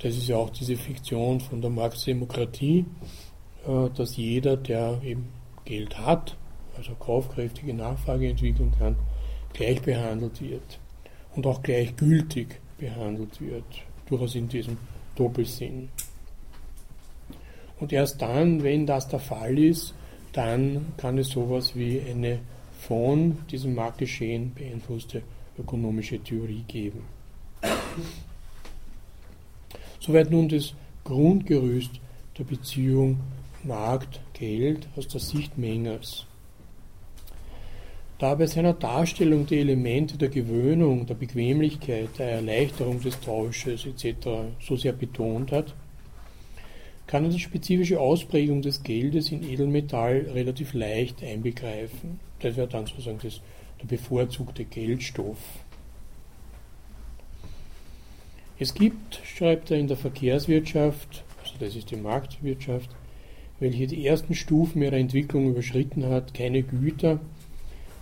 Das ist ja auch diese Fiktion von der Marktdemokratie, äh, dass jeder, der eben Geld hat, also kaufkräftige Nachfrage entwickeln kann, gleich behandelt wird und auch gleichgültig behandelt wird, durchaus in diesem Doppelsinn. Und erst dann, wenn das der Fall ist, dann kann es sowas wie eine von diesem Marktgeschehen beeinflusste ökonomische Theorie geben. Soweit nun das Grundgerüst der Beziehung Markt-Geld aus der Sicht Mengers. Da bei seiner Darstellung die Elemente der Gewöhnung, der Bequemlichkeit, der Erleichterung des Tausches etc. so sehr betont hat, kann er die spezifische Ausprägung des Geldes in Edelmetall relativ leicht einbegreifen. Das wäre dann sozusagen das, der bevorzugte Geldstoff. Es gibt, schreibt er in der Verkehrswirtschaft, also das ist die Marktwirtschaft, welche die ersten Stufen ihrer Entwicklung überschritten hat, keine Güter,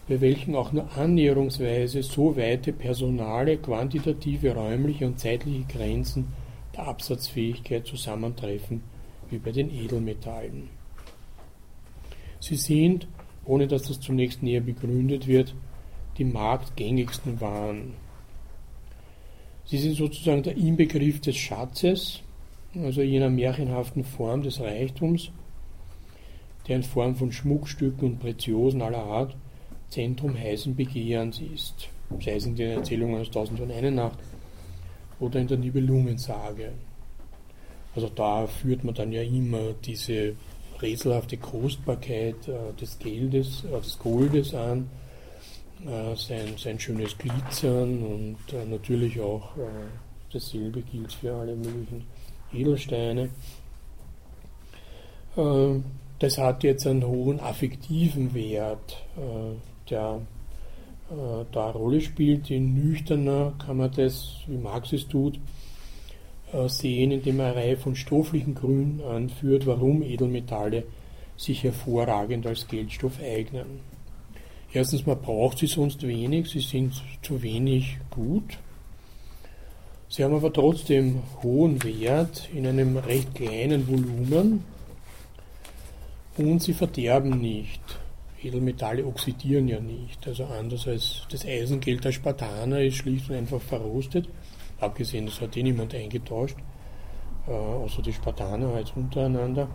bei welchen auch nur annäherungsweise so weite personale, quantitative, räumliche und zeitliche Grenzen der Absatzfähigkeit zusammentreffen wie bei den Edelmetallen. Sie sind, ohne dass das zunächst näher begründet wird, die marktgängigsten Waren. Sie sind sozusagen der Inbegriff des Schatzes, also jener märchenhaften Form des Reichtums, der in Form von Schmuckstücken und Preziosen aller Art Zentrum heißen Begehrens ist, sei es in den Erzählungen aus Tausend und eine Nacht oder in der Nibelungensage. Also da führt man dann ja immer diese rätselhafte Kostbarkeit äh, des Geldes, äh, des Goldes an, äh, sein, sein schönes Glitzern und äh, natürlich auch äh, dasselbe gilt für alle möglichen Edelsteine. Äh, das hat jetzt einen hohen affektiven Wert, der da eine Rolle spielt. In nüchterner kann man das, wie Marx es tut, äh, sehen, indem er eine Reihe von stofflichen Gründen anführt, warum Edelmetalle sich hervorragend als Geldstoff eignen. Erstens, man braucht sie sonst wenig, sie sind zu wenig gut. Sie haben aber trotzdem hohen Wert in einem recht kleinen Volumen und sie verderben nicht. Edelmetalle oxidieren ja nicht. Also anders als das Eisengeld der Spartaner ist schlicht und einfach verrostet. Abgesehen, das hat eh niemand eingetauscht, äh, außer die Spartaner halt untereinander.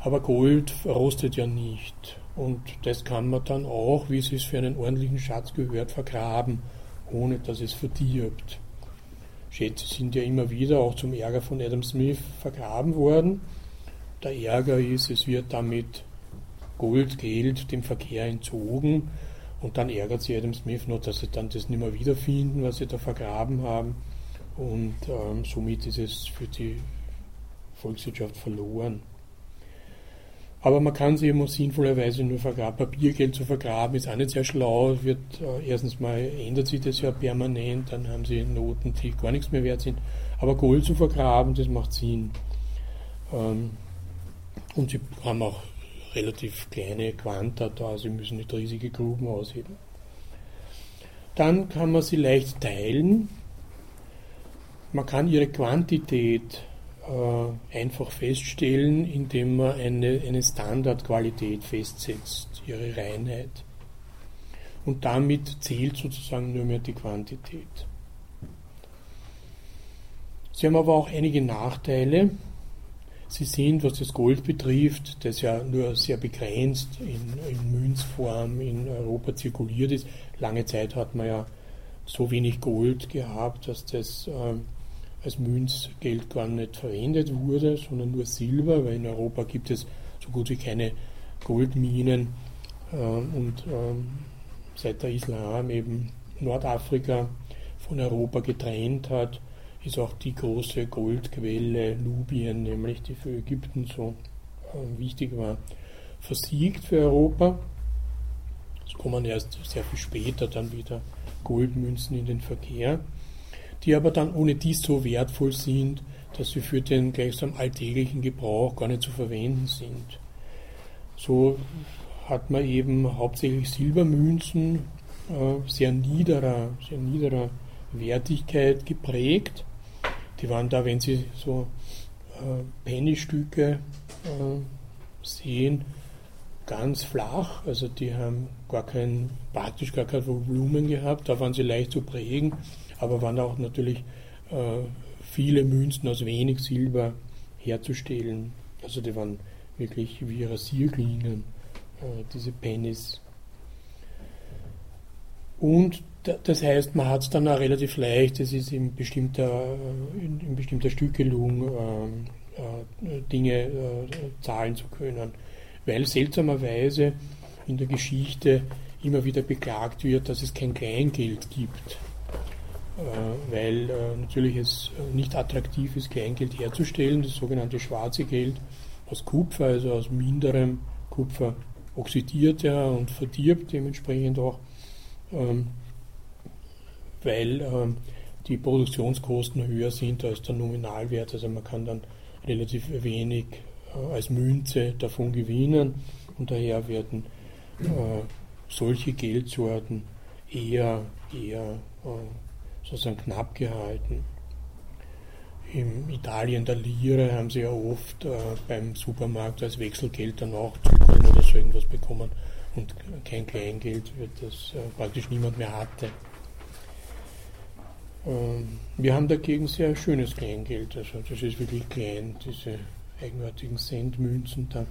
Aber Gold rostet ja nicht. Und das kann man dann auch, wie es es für einen ordentlichen Schatz gehört, vergraben, ohne dass es verdirbt. Schätze sind ja immer wieder auch zum Ärger von Adam Smith vergraben worden. Der Ärger ist, es wird damit Gold, Geld dem Verkehr entzogen und dann ärgert sich Adam Smith noch, dass sie dann das nicht mehr wiederfinden, was sie da vergraben haben und ähm, somit ist es für die Volkswirtschaft verloren. Aber man kann sie eben sinnvollerweise nur vergraben. Papiergeld zu vergraben ist auch nicht sehr schlau. Wird, äh, erstens mal ändert sich das ja permanent, dann haben sie Noten, die gar nichts mehr wert sind. Aber Gold zu vergraben, das macht Sinn. Ähm, und sie haben auch relativ kleine Quanta da, sie müssen nicht riesige Gruben ausheben. Dann kann man sie leicht teilen. Man kann ihre Quantität äh, einfach feststellen, indem man eine, eine Standardqualität festsetzt, ihre Reinheit. Und damit zählt sozusagen nur mehr die Quantität. Sie haben aber auch einige Nachteile. Sie sind, was das Gold betrifft, das ja nur sehr begrenzt in, in Münzform in Europa zirkuliert ist. Lange Zeit hat man ja so wenig Gold gehabt, dass das äh, als Münzgeld gar nicht verwendet wurde, sondern nur Silber, weil in Europa gibt es so gut wie keine Goldminen äh, und äh, seit der Islam eben Nordafrika von Europa getrennt hat, ist auch die große Goldquelle Nubien, nämlich die für Ägypten so äh, wichtig war, versiegt für Europa. Es kommen erst sehr viel später dann wieder Goldmünzen in den Verkehr die aber dann ohne dies so wertvoll sind, dass sie für den gleichsam alltäglichen Gebrauch gar nicht zu verwenden sind. So hat man eben hauptsächlich Silbermünzen äh, sehr niederer, sehr niederer Wertigkeit geprägt. Die waren da, wenn Sie so äh, Pennystücke äh, sehen, ganz flach, also die haben gar kein, praktisch gar kein Volumen gehabt, da waren sie leicht zu prägen aber waren auch natürlich äh, viele Münzen aus wenig Silber herzustellen. Also die waren wirklich wie Rasierklingen, äh, diese Pennies. Und das heißt, man hat es dann auch relativ leicht, es ist in bestimmter, in, in bestimmter Stückelung äh, äh, Dinge äh, zahlen zu können. Weil seltsamerweise in der Geschichte immer wieder beklagt wird, dass es kein Kleingeld gibt. Äh, weil äh, natürlich es nicht attraktiv ist, Kleingeld herzustellen, das sogenannte schwarze Geld aus Kupfer, also aus minderem Kupfer oxidiert ja und verdirbt dementsprechend auch, ähm, weil ähm, die Produktionskosten höher sind als der Nominalwert. Also man kann dann relativ wenig äh, als Münze davon gewinnen und daher werden solche Geldsorten eher, eher sozusagen knapp gehalten. In Italien der Lire haben sie ja oft äh, beim Supermarkt als Wechselgeld dann auch Zucker oder so irgendwas bekommen und kein Kleingeld, das äh, praktisch niemand mehr hatte. Ähm, wir haben dagegen sehr schönes Kleingeld, also das ist wirklich klein, diese eigenartigen Centmünzen da.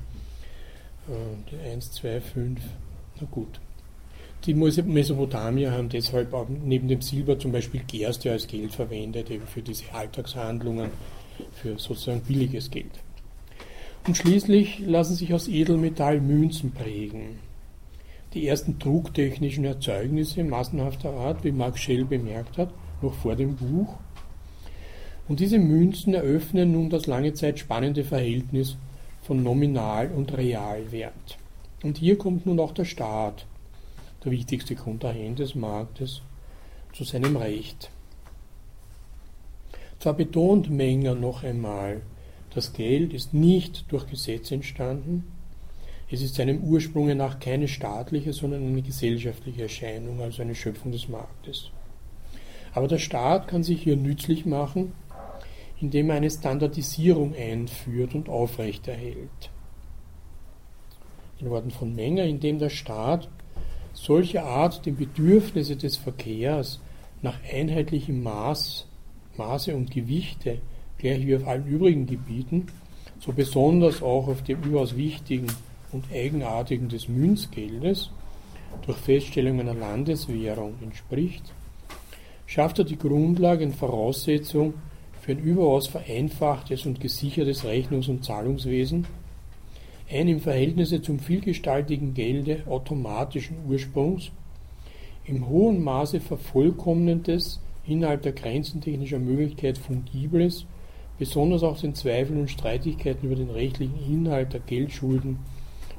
Äh, 1, 2, 5, na gut. Die Mesopotamier haben deshalb auch neben dem Silber zum Beispiel Gerste als Geld verwendet, eben für diese Alltagshandlungen, für sozusagen billiges Geld. Und schließlich lassen sich aus Edelmetall Münzen prägen. Die ersten drucktechnischen Erzeugnisse massenhafter Art, wie Mark Schell bemerkt hat, noch vor dem Buch. Und diese Münzen eröffnen nun das lange Zeit spannende Verhältnis von Nominal- und Realwert. Und hier kommt nun auch der Staat der wichtigste Kontrahent des Marktes, zu seinem Recht. Zwar betont Menger noch einmal, das Geld ist nicht durch Gesetz entstanden, es ist seinem Ursprunge nach keine staatliche, sondern eine gesellschaftliche Erscheinung, also eine Schöpfung des Marktes. Aber der Staat kann sich hier nützlich machen, indem er eine Standardisierung einführt und aufrechterhält. In Worten von Menger, indem der Staat solche Art, die Bedürfnisse des Verkehrs nach einheitlichem Maß, Maße und Gewichte, gleich wie auf allen übrigen Gebieten, so besonders auch auf dem überaus wichtigen und eigenartigen des Münzgeldes, durch Feststellung einer Landeswährung entspricht, schafft er die Grundlage und Voraussetzung für ein überaus vereinfachtes und gesichertes Rechnungs- und Zahlungswesen, ein im Verhältnisse zum vielgestaltigen Gelde automatischen Ursprungs, im hohen Maße vervollkommnendes, innerhalb der Grenzen technischer Möglichkeit fungibles, besonders auch den Zweifeln und Streitigkeiten über den rechtlichen Inhalt der Geldschulden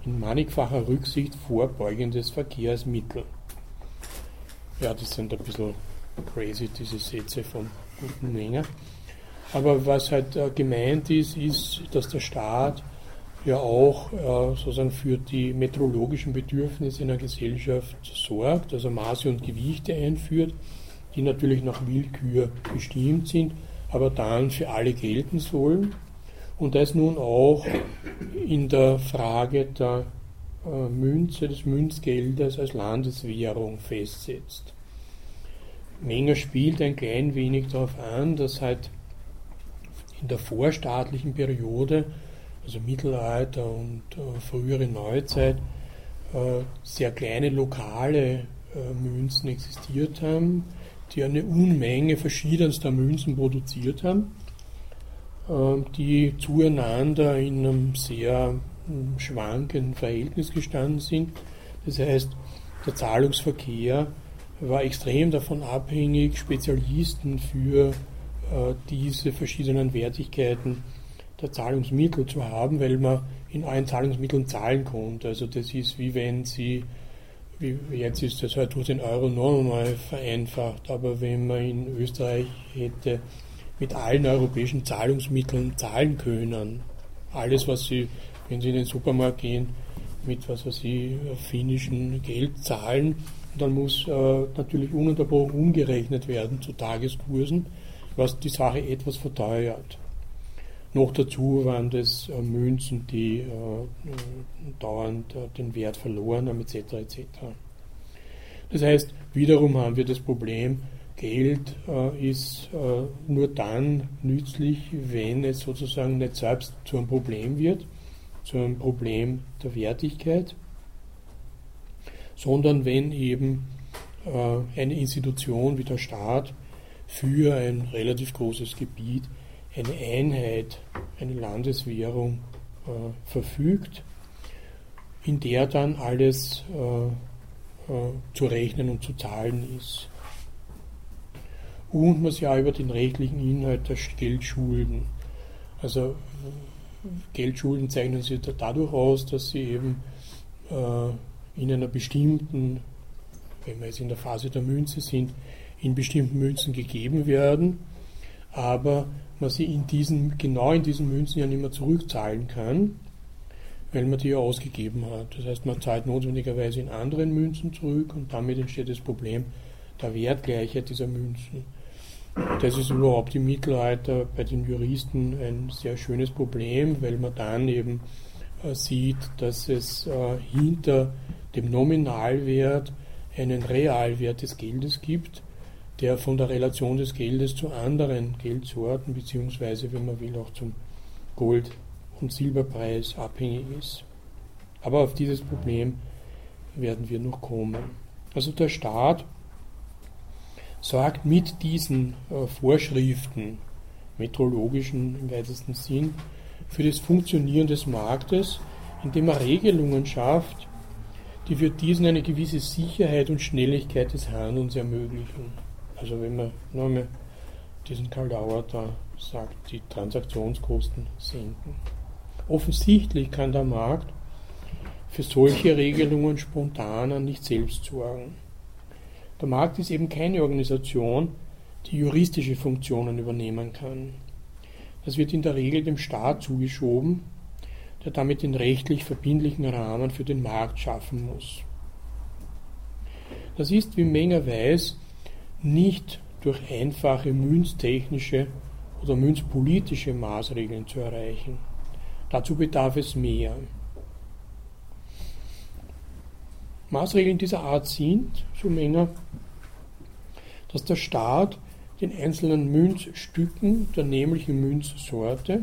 in mannigfacher Rücksicht vorbeugendes Verkehrsmittel. Ja, das sind ein bisschen crazy, diese Sätze von guten Menger. Aber was halt äh, gemeint ist, ist, dass der Staat ja auch äh, sozusagen für die meteorologischen Bedürfnisse in der Gesellschaft sorgt, also Maße und Gewichte einführt, die natürlich nach Willkür bestimmt sind, aber dann für alle gelten sollen. Und das nun auch in der Frage der äh, Münze, des Münzgeldes als Landeswährung festsetzt. Menger spielt ein klein wenig darauf an, dass halt in der vorstaatlichen Periode, also Mittelalter und äh, frühere Neuzeit, äh, sehr kleine lokale Münzen existiert haben, die eine Unmenge verschiedenster Münzen produziert haben, die zueinander in einem sehr hm, schwankenden Verhältnis gestanden sind. Das heißt, der Zahlungsverkehr war extrem davon abhängig, Spezialisten für äh, diese verschiedenen Wertigkeiten der Zahlungsmittel zu haben, weil man in allen Zahlungsmitteln zahlen konnte. Also das ist wie wenn Sie, wie jetzt ist das halt durch den Euro noch vereinfacht, aber wenn man in Österreich hätte mit allen europäischen Zahlungsmitteln zahlen können, alles was Sie, wenn Sie in den Supermarkt gehen, mit was weiß ich, finnischen Geld zahlen, dann muss äh, natürlich ununterbrochen umgerechnet werden zu Tageskursen was die Sache etwas verteuert. Noch dazu waren das äh, Münzen, die äh, dauernd äh, den Wert verloren haben, etc. etc. Das heißt, wiederum haben wir das Problem, Geld äh, ist äh, nur dann nützlich, wenn es sozusagen nicht selbst zu einem Problem wird, zu einem Problem der Wertigkeit, sondern wenn eben äh, eine Institution wie der Staat für ein relativ großes Gebiet eine Einheit, eine Landeswährung äh, verfügt, in der dann alles äh, äh, zu rechnen und zu zahlen ist. Und sich auch über den rechtlichen Inhalt der Geldschulden. Also Geldschulden zeichnen sich dadurch aus, dass sie eben äh, in einer bestimmten, wenn wir jetzt in der Phase der Münze sind, in bestimmten Münzen gegeben werden, aber man sie in diesen, genau in diesen Münzen ja nicht mehr zurückzahlen kann, weil man die ja ausgegeben hat. Das heißt, man zahlt notwendigerweise in anderen Münzen zurück und damit entsteht das Problem der Wertgleichheit dieser Münzen. Das ist überhaupt im Mittelalter bei den Juristen ein sehr schönes Problem, weil man dann eben äh, sieht, dass es äh, hinter dem Nominalwert einen Realwert des Geldes gibt, der von der Relation des Geldes zu anderen Geldsorten, beziehungsweise, wenn man will, auch zum Gold- und Silberpreis abhängig ist. Aber auf dieses Problem werden wir noch kommen. Also der Staat sorgt mit diesen äh, Vorschriften, metrologischen im weitesten Sinn, für das Funktionieren des Marktes, indem er Regelungen schafft, die für diesen eine gewisse Sicherheit und Schnelligkeit des Handelns ermöglichen. Also wenn man nur mal diesen Karl Lauer da sagt, die Transaktionskosten senken. Offensichtlich kann der Markt für solche Regelungen spontaner nicht selbst sorgen. Der Markt ist eben keine Organisation, die juristische Funktionen übernehmen kann. Das wird in der Regel dem Staat zugeschoben, der damit den rechtlich verbindlichen Rahmen für den Markt schaffen muss. Das ist, wie Menger weiß, nicht durch einfache münztechnische oder münzpolitische Maßregeln zu erreichen. Dazu bedarf es mehr. Maßregeln dieser Art sind, so Menger, dass der Staat den einzelnen Münzstücken der nämlichen Münzsorte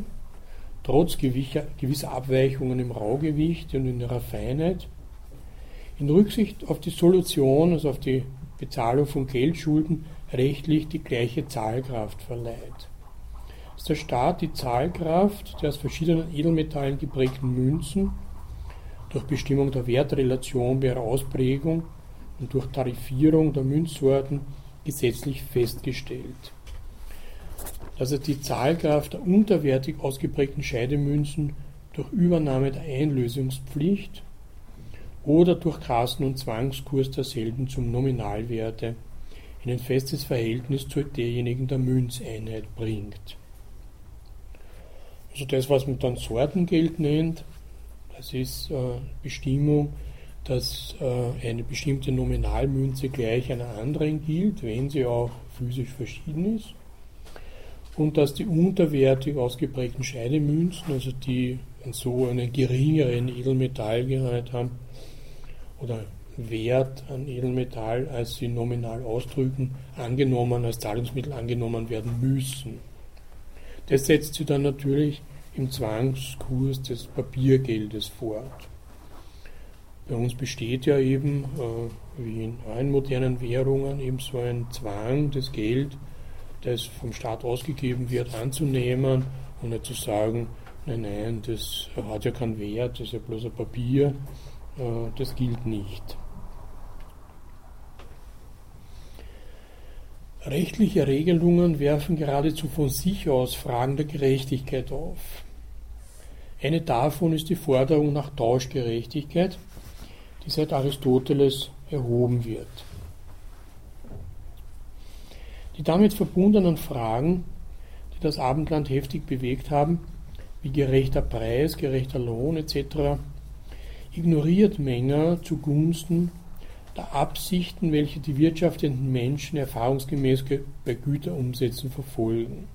trotz gewisser Abweichungen im Raugewicht und in ihrer Feinheit in Rücksicht auf die Solution, also auf die Bezahlung von Geldschulden rechtlich die gleiche Zahlkraft verleiht. Dass der Staat die Zahlkraft der aus verschiedenen Edelmetallen geprägten Münzen durch Bestimmung der Wertrelation bei ihrer Ausprägung und durch Tarifierung der Münzsorten gesetzlich festgestellt. Dass er die Zahlkraft der unterwertig ausgeprägten Scheidemünzen durch Übernahme der Einlösungspflicht oder durch Kassen- und Zwangskurs derselben zum Nominalwerte in ein festes Verhältnis zu derjenigen der Münzeinheit bringt. Also das, was man dann Sortengeld nennt, das ist äh, Bestimmung, dass äh, eine bestimmte Nominalmünze gleich einer anderen gilt, wenn sie auch physisch verschieden ist. Und dass die unterwertig ausgeprägten Scheidemünzen, also die so einen geringeren Edelmetallgehalt haben oder Wert an Edelmetall, als sie nominal ausdrücken, angenommen, als Zahlungsmittel angenommen werden müssen. Das setzt sie dann natürlich im Zwangskurs des Papiergeldes fort. Bei uns besteht ja eben, äh, wie in allen modernen Währungen, eben so ein Zwang, das Geld, das vom Staat ausgegeben wird, anzunehmen und nicht zu sagen, nein, nein, das hat ja keinen Wert, das ist ja bloß ein Papier, äh, das gilt nicht. Rechtliche Regelungen werfen geradezu von sich aus Fragen der Gerechtigkeit auf. Eine davon ist die Forderung nach Tauschgerechtigkeit, die seit Aristoteles erhoben wird. Die damit verbundenen Fragen, die das Abendland heftig bewegt haben, wie gerechter Preis, gerechter Lohn etc., ignoriert Menger zugunsten der Absichten, welche die wirtschaftenden Menschen erfahrungsgemäß bei Güterumsätzen verfolgen.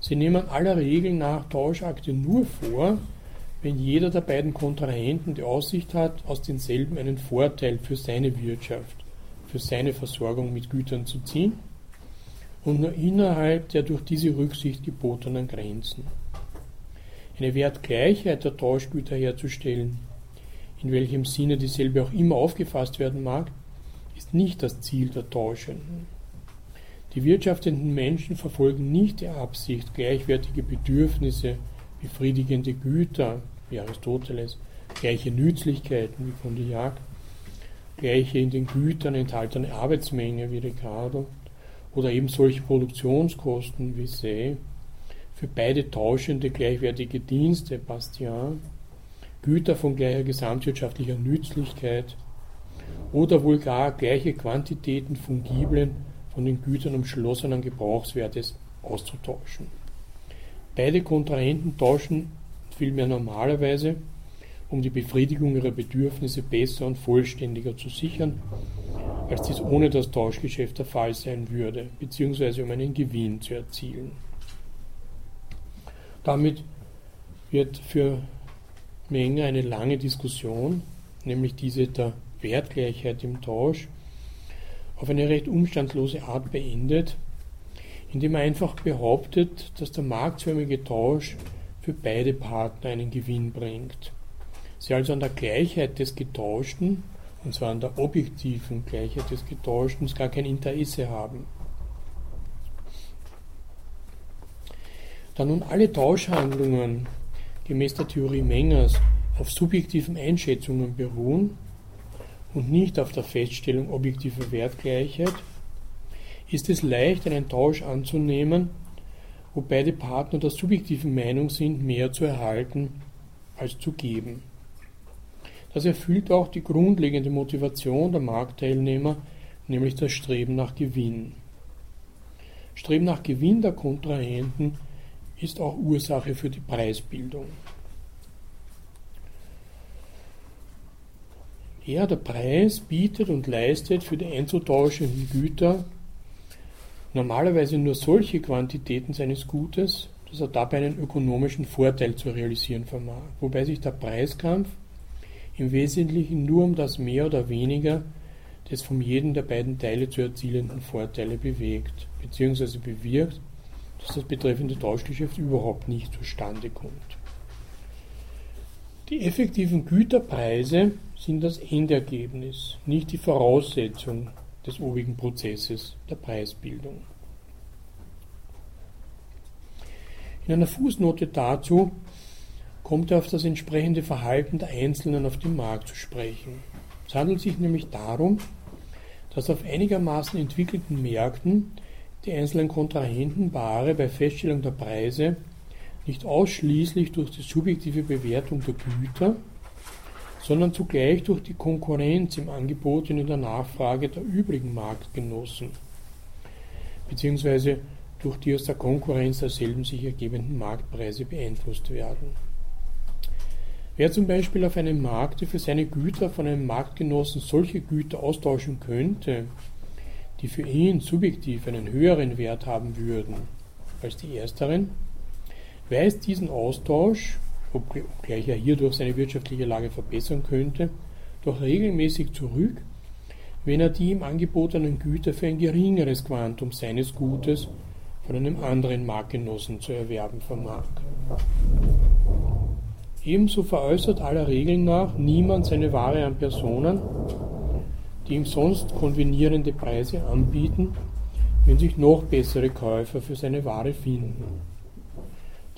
Sie nehmen aller Regel nach Tauschakte nur vor, wenn jeder der beiden Kontrahenten die Aussicht hat, aus denselben einen Vorteil für seine Wirtschaft, für seine Versorgung mit Gütern zu ziehen und nur innerhalb der durch diese Rücksicht gebotenen Grenzen. Eine Wertgleichheit der Tauschgüter herzustellen, in welchem Sinne dieselbe auch immer aufgefasst werden mag, ist nicht das Ziel der Tauschenden. Die wirtschaftenden Menschen verfolgen nicht die Absicht, gleichwertige Bedürfnisse, befriedigende Güter, wie Aristoteles, gleiche Nützlichkeiten, wie Condillac, gleiche in den Gütern enthaltene Arbeitsmenge, wie Ricardo, oder eben solche Produktionskosten, wie Say, für beide tauschende gleichwertige Dienste, Bastian, Güter von gleicher gesamtwirtschaftlicher Nützlichkeit oder wohl gar gleiche Quantitäten fungiblen, von den Gütern umschlossenen Gebrauchswertes auszutauschen. Beide Kontrahenten tauschen vielmehr normalerweise, um die Befriedigung ihrer Bedürfnisse besser und vollständiger zu sichern, als dies ohne das Tauschgeschäft der Fall sein würde, beziehungsweise um einen Gewinn zu erzielen. Damit wird für Menge eine lange Diskussion, nämlich diese der Wertgleichheit im Tausch, auf eine recht umstandslose Art beendet, indem er einfach behauptet, dass der marktförmige Tausch für beide Partner einen Gewinn bringt. Sie also an der Gleichheit des Getauschten, und zwar an der objektiven Gleichheit des Getauschten, gar kein Interesse haben. Da nun alle Tauschhandlungen gemäß der Theorie Mengers auf subjektiven Einschätzungen beruhen und nicht auf der Feststellung objektiver Wertgleichheit, ist es leicht, einen Tausch anzunehmen, wo beide Partner der subjektiven Meinung sind, mehr zu erhalten als zu geben. Das erfüllt auch die grundlegende Motivation der Marktteilnehmer, nämlich das Streben nach Gewinn. Streben nach Gewinn der Kontrahenten ist auch Ursache für die Preisbildung. Er, der Preis, bietet und leistet für die einzutauschenden Güter normalerweise nur solche Quantitäten seines Gutes, dass er dabei einen ökonomischen Vorteil zu realisieren vermag, wobei sich der Preiskampf im Wesentlichen nur um das mehr oder weniger des von jedem der beiden Teile zu erzielenden Vorteile bewegt, bzw. bewirkt, dass das betreffende Tauschgeschäft überhaupt nicht zustande kommt. Die effektiven Güterpreise sind das Endergebnis, nicht die Voraussetzung des obigen Prozesses der Preisbildung. In einer Fußnote dazu kommt er auf das entsprechende Verhalten der Einzelnen auf dem Markt zu sprechen. Es handelt sich nämlich darum, dass auf einigermaßen entwickelten Märkten die einzelnen Kontrahenten Ware bei Feststellung der Preise nicht ausschließlich durch die subjektive Bewertung der Güter, sondern zugleich durch die Konkurrenz im Angebot und in der Nachfrage der übrigen Marktgenossen, beziehungsweise durch die aus der Konkurrenz derselben sich ergebenden Marktpreise beeinflusst werden. Wer zum Beispiel auf einem Markt für seine Güter von einem Marktgenossen solche Güter austauschen könnte, die für ihn subjektiv einen höheren Wert haben würden als die ersteren, weist diesen Austausch, obgleich er hierdurch seine wirtschaftliche Lage verbessern könnte, doch regelmäßig zurück, wenn er die ihm angebotenen Güter für ein geringeres Quantum seines Gutes von einem anderen Marktgenossen zu erwerben vermag. Ebenso veräußert aller Regeln nach niemand seine Ware an Personen, die ihm sonst konvenierende Preise anbieten, wenn sich noch bessere Käufer für seine Ware finden.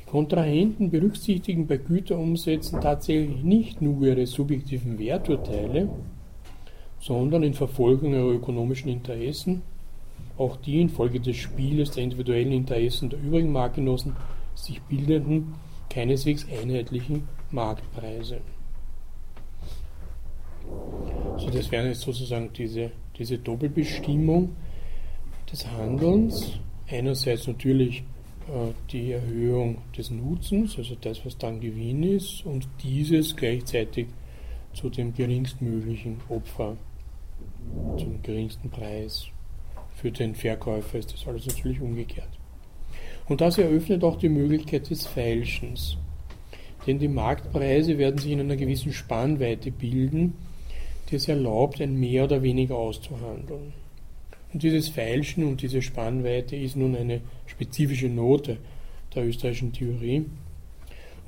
Die Kontrahenten berücksichtigen bei Güterumsätzen tatsächlich nicht nur ihre subjektiven Werturteile, sondern in Verfolgung ihrer ökonomischen Interessen auch die infolge des Spieles der individuellen Interessen der übrigen Marktgenossen sich bildenden, keineswegs einheitlichen Marktpreise. So, das wäre jetzt sozusagen diese, diese Doppelbestimmung des Handelns. Einerseits natürlich äh, die Erhöhung des Nutzens, also das, was dann Gewinn ist, und dieses gleichzeitig zu dem geringstmöglichen Opfer, zum geringsten Preis. Für den Verkäufer ist das alles natürlich umgekehrt. Und das eröffnet auch die Möglichkeit des Feilschens. Denn die Marktpreise werden sich in einer gewissen Spannweite bilden, die es erlaubt, ein mehr oder weniger auszuhandeln. Und dieses Feilschen und diese Spannweite ist nun eine spezifische Note der österreichischen Theorie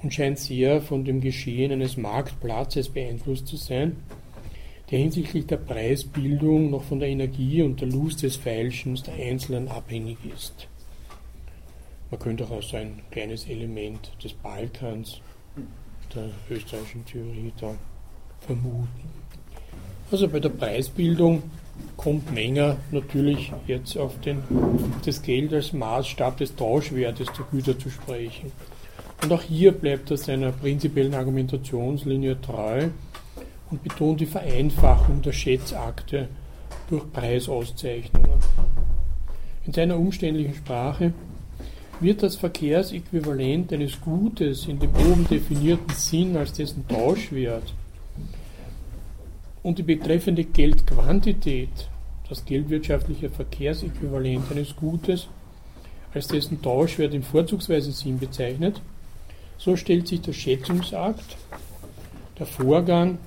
und scheint sehr von dem Geschehen eines Marktplatzes beeinflusst zu sein, der hinsichtlich der Preisbildung noch von der Energie und der Lust des Feilschens der Einzelnen abhängig ist. Man könnte auch so ein kleines Element des Balkans der österreichischen Theorie da vermuten. Also bei der Preisbildung kommt Menger natürlich jetzt auf den, das Geld als Maßstab des Tauschwertes der Güter zu sprechen. Und auch hier bleibt er seiner prinzipiellen Argumentationslinie treu und betont die Vereinfachung der Schätzakte durch Preisauszeichnungen. In seiner umständlichen Sprache wird das Verkehrsäquivalent eines Gutes in dem oben definierten Sinn als dessen Tauschwert und die betreffende Geldquantität, das geldwirtschaftliche Verkehrsäquivalent eines Gutes, als dessen Tauschwert im vorzugsweise Sinn bezeichnet, so stellt sich der Schätzungsakt, der Vorgang,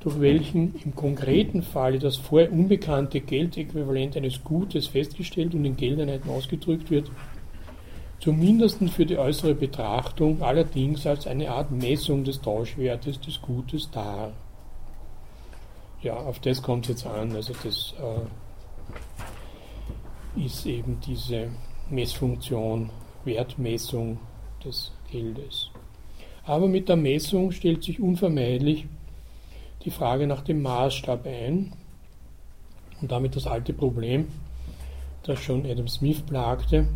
durch welchen im konkreten Falle das vorher unbekannte Geldäquivalent eines Gutes festgestellt und in Geldeinheiten ausgedrückt wird, zumindest für die äußere Betrachtung allerdings als eine Art Messung des Tauschwertes des Gutes dar. Ja, auf das kommt es jetzt an. Also das äh, ist eben diese Messfunktion, Wertmessung des Geldes. Aber mit der Messung stellt sich unvermeidlich die Frage nach dem Maßstab ein und damit das alte Problem, das schon Adam Smith plagte,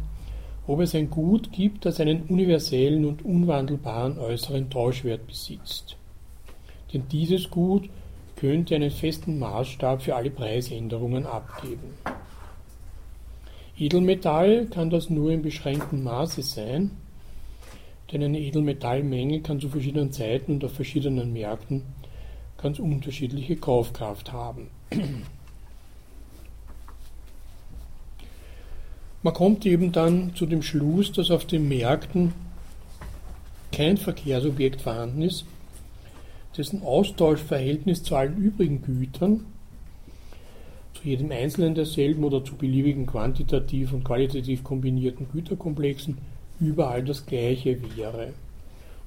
ob es ein Gut gibt, das einen universellen und unwandelbaren äußeren Tauschwert besitzt. Denn dieses Gut könnte einen festen Maßstab für alle Preisänderungen abgeben. Edelmetall kann das nur in beschränktem Maße sein, denn eine Edelmetallmenge kann zu verschiedenen Zeiten und auf verschiedenen Märkten ganz unterschiedliche Kaufkraft haben. Man kommt eben dann zu dem Schluss, dass auf den Märkten kein Verkehrsobjekt vorhanden ist, dessen Austauschverhältnis zu allen übrigen Gütern, zu jedem einzelnen derselben oder zu beliebigen quantitativ und qualitativ kombinierten Güterkomplexen überall das gleiche wäre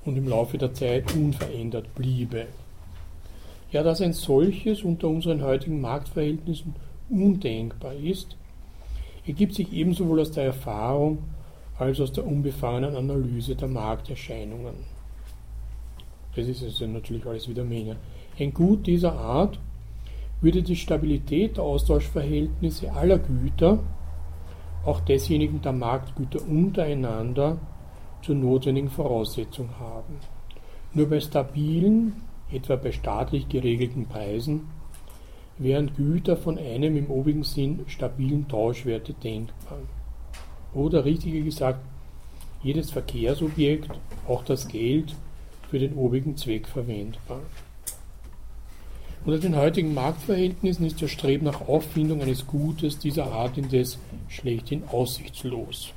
und im Laufe der Zeit unverändert bliebe. Ja, dass ein solches unter unseren heutigen Marktverhältnissen undenkbar ist, ergibt sich ebenso wohl aus der Erfahrung als aus der unbefangenen Analyse der Markterscheinungen. Das ist also natürlich alles wieder Menge. Ein Gut dieser Art würde die Stabilität der Austauschverhältnisse aller Güter, auch desjenigen der Marktgüter untereinander, zur notwendigen Voraussetzung haben. Nur bei stabilen, etwa bei staatlich geregelten Preisen, während Güter von einem im obigen Sinn stabilen Tauschwerte denkbar. Oder richtiger gesagt, jedes Verkehrsobjekt, auch das Geld, für den obigen Zweck verwendbar. Unter den heutigen Marktverhältnissen ist das Streben nach Auffindung eines Gutes dieser Art indes schlechthin aussichtslos.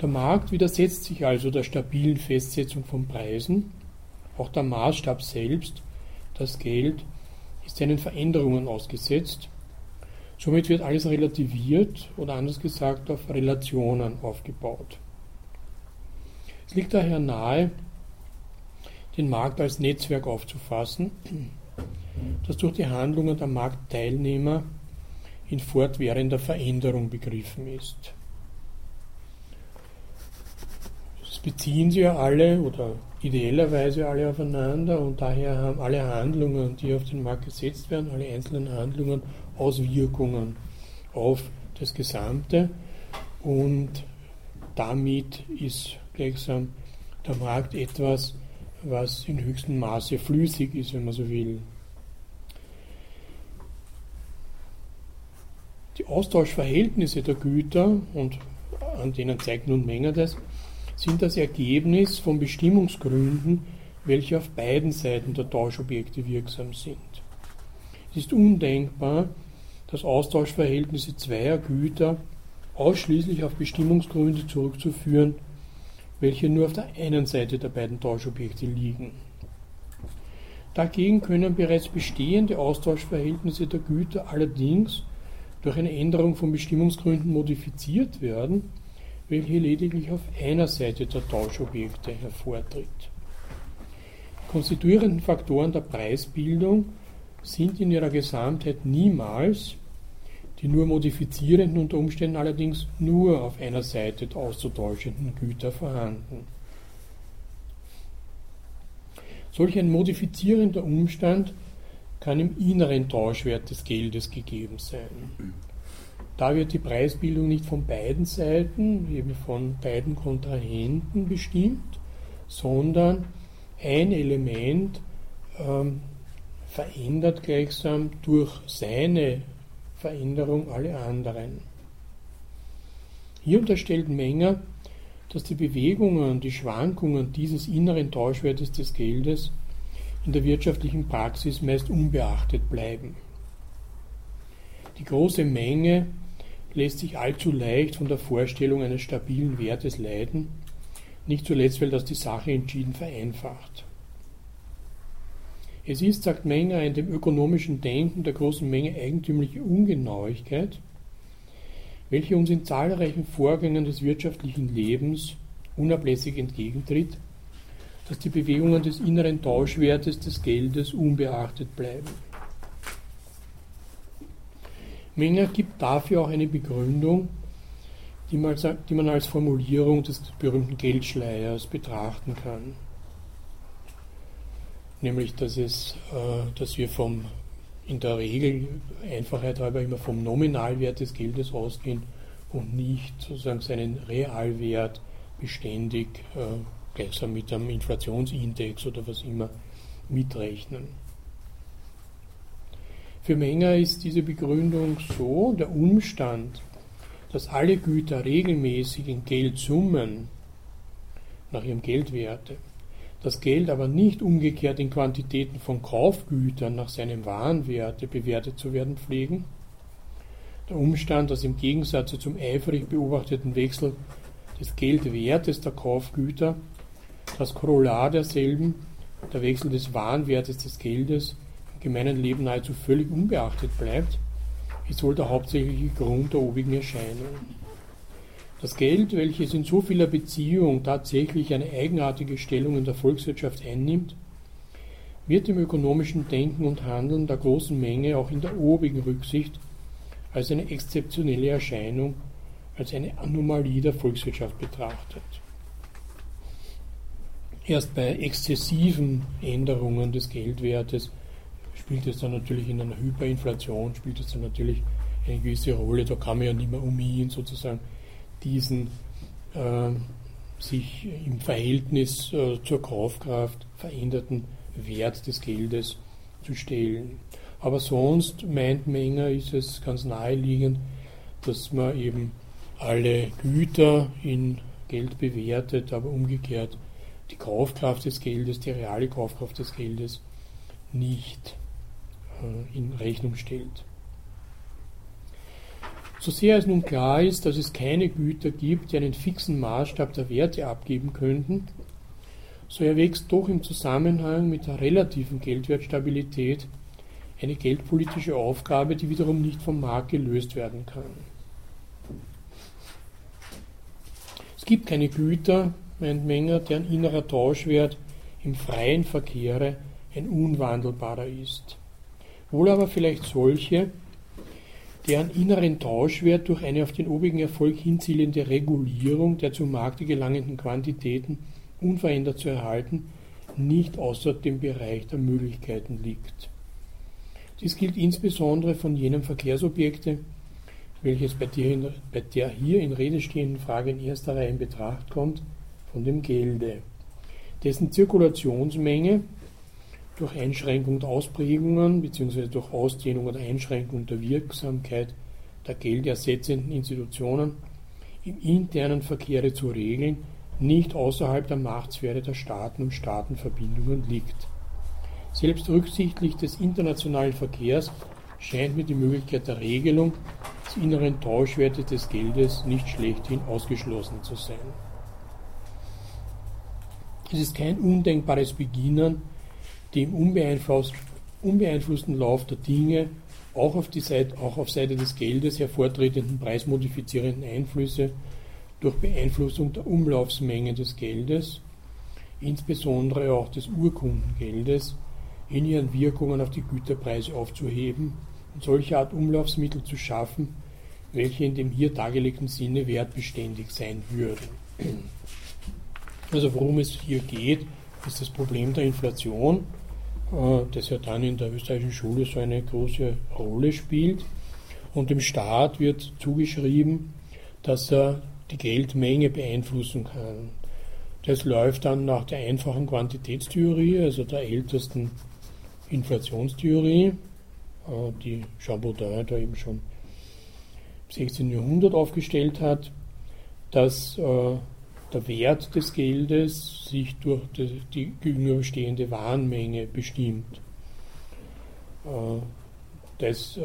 Der Markt widersetzt sich also der stabilen Festsetzung von Preisen. Auch der Maßstab selbst, das Geld, ist seinen Veränderungen ausgesetzt. Somit wird alles relativiert oder anders gesagt auf Relationen aufgebaut. Es liegt daher nahe, den Markt als Netzwerk aufzufassen, das durch die Handlungen der Marktteilnehmer in fortwährender Veränderung begriffen ist. Das beziehen sie ja alle oder ideellerweise alle aufeinander und daher haben alle Handlungen, die auf den Markt gesetzt werden, alle einzelnen Handlungen Auswirkungen auf das Gesamte und damit ist gleichsam der Markt etwas, was in höchstem Maße flüssig ist, wenn man so will. Die Austauschverhältnisse der Güter, und an denen zeigt nun Menger das, sind das Ergebnis von Bestimmungsgründen, welche auf beiden Seiten der Tauschobjekte wirksam sind. Es ist undenkbar, dass Austauschverhältnisse zweier Güter ausschließlich auf Bestimmungsgründe zurückzuführen, welche nur auf der einen Seite der beiden Tauschobjekte liegen. Dagegen können bereits bestehende Austauschverhältnisse der Güter allerdings durch eine Änderung von Bestimmungsgründen modifiziert werden, welche lediglich auf einer Seite der Tauschobjekte hervortritt. Die konstituierenden Faktoren der Preisbildung sind in ihrer Gesamtheit niemals die nur modifizierenden unter Umständen allerdings nur auf einer Seite auszutauschenden Güter vorhanden. Solch ein modifizierender Umstand kann im inneren Tauschwert des Geldes gegeben sein. Da wird die Preisbildung nicht von beiden Seiten, eben von beiden Kontrahenten bestimmt, sondern ein Element ähm, verändert gleichsam durch seine Veränderung alle anderen. Hier unterstellt Menger, dass die Bewegungen, die Schwankungen dieses inneren Tauschwertes des Geldes in der wirtschaftlichen Praxis meist unbeachtet bleiben. Die große Menge lässt sich allzu leicht von der Vorstellung eines stabilen Wertes leiden, nicht zuletzt, weil das die Sache entschieden vereinfacht. Es ist, sagt Menger, in dem ökonomischen Denken der großen Menge eigentümliche Ungenauigkeit, welche uns in zahlreichen Vorgängen des wirtschaftlichen Lebens unablässig entgegentritt dass die Bewegungen des inneren Tauschwertes des Geldes unbeachtet bleiben. Menger gibt dafür auch eine Begründung, die man als Formulierung des berühmten Geldschleiers betrachten kann. Nämlich, dass, es, äh, dass wir vom, in der Regel Einfachheit halber immer vom Nominalwert des Geldes ausgehen und nicht sozusagen seinen Realwert beständig äh, gleichsam mit einem Inflationsindex oder was immer mitrechnen. Für Menger ist diese Begründung so, der Umstand, dass alle Güter regelmäßig in Geldsummen nach ihrem Geldwerte, das Geld aber nicht umgekehrt in Quantitäten von Kaufgütern nach seinem Warenwerte bewertet zu werden pflegen, der Umstand, dass im Gegensatz zum eifrig beobachteten Wechsel des Geldwertes der Kaufgüter das Korollar derselben, der Wechsel des Warenwertes des Geldes, im gemeinen Leben nahezu völlig unbeachtet bleibt, ist wohl der hauptsächliche Grund der obigen Erscheinung. Das Geld, welches in so vieler Beziehung tatsächlich eine eigenartige Stellung in der Volkswirtschaft einnimmt, wird im ökonomischen Denken und Handeln der großen Menge auch in der obigen Rücksicht als eine exzeptionelle Erscheinung, als eine Anomalie der Volkswirtschaft betrachtet. Erst bei exzessiven Änderungen des Geldwertes spielt es dann natürlich in einer Hyperinflation, spielt es dann natürlich eine gewisse Rolle. Da kann man ja nicht mehr umhin, sozusagen diesen äh, sich im Verhältnis äh, zur Kaufkraft veränderten Wert des Geldes zu stellen. Aber sonst meint Menger, ist es ganz naheliegend, dass man eben alle Güter in Geld bewertet, aber umgekehrt die Kaufkraft des Geldes, die reale Kaufkraft des Geldes nicht äh, in Rechnung stellt. So sehr es nun klar ist, dass es keine Güter gibt, die einen fixen Maßstab der Werte abgeben könnten, so erwächst doch im Zusammenhang mit der relativen Geldwertstabilität eine geldpolitische Aufgabe, die wiederum nicht vom Markt gelöst werden kann. Es gibt keine Güter, meint Menger, deren innerer Tauschwert im freien Verkehre ein unwandelbarer ist. Wohl aber vielleicht solche, deren inneren Tauschwert durch eine auf den obigen Erfolg hinzielende Regulierung der zum Markte gelangenden Quantitäten unverändert zu erhalten, nicht außer dem Bereich der Möglichkeiten liegt. Dies gilt insbesondere von jenem Verkehrsobjekte, welches bei der, in, bei der hier in Rede stehenden Frage in erster Reihe in Betracht kommt, von dem Gelde, dessen Zirkulationsmenge durch Einschränkung der Ausprägungen bzw. durch Ausdehnung oder Einschränkung der Wirksamkeit der geldersetzenden Institutionen im internen Verkehre zu regeln, nicht außerhalb der Machtsphäre der Staaten und Staatenverbindungen liegt. Selbst rücksichtlich des internationalen Verkehrs scheint mir die Möglichkeit der Regelung des inneren Tauschwertes des Geldes nicht schlechthin ausgeschlossen zu sein. Es ist kein undenkbares Beginnen, dem unbeeinflussten Lauf der Dinge auch auf, die Seite, auch auf Seite des Geldes hervortretenden preismodifizierenden Einflüsse durch Beeinflussung der Umlaufsmenge des Geldes, insbesondere auch des Urkundengeldes, in ihren Wirkungen auf die Güterpreise aufzuheben und solche Art Umlaufsmittel zu schaffen, welche in dem hier dargelegten Sinne wertbeständig sein würden. Also worum es hier geht, ist das Problem der Inflation, das ja dann in der österreichischen Schule so eine große Rolle spielt. Und dem Staat wird zugeschrieben, dass er die Geldmenge beeinflussen kann. Das läuft dann nach der einfachen Quantitätstheorie, also der ältesten Inflationstheorie, äh, die Jean Baudin da eben schon im 16. Jahrhundert aufgestellt hat, dass äh, der Wert des Geldes sich durch die gegenüberstehende Warenmenge bestimmt. Äh, das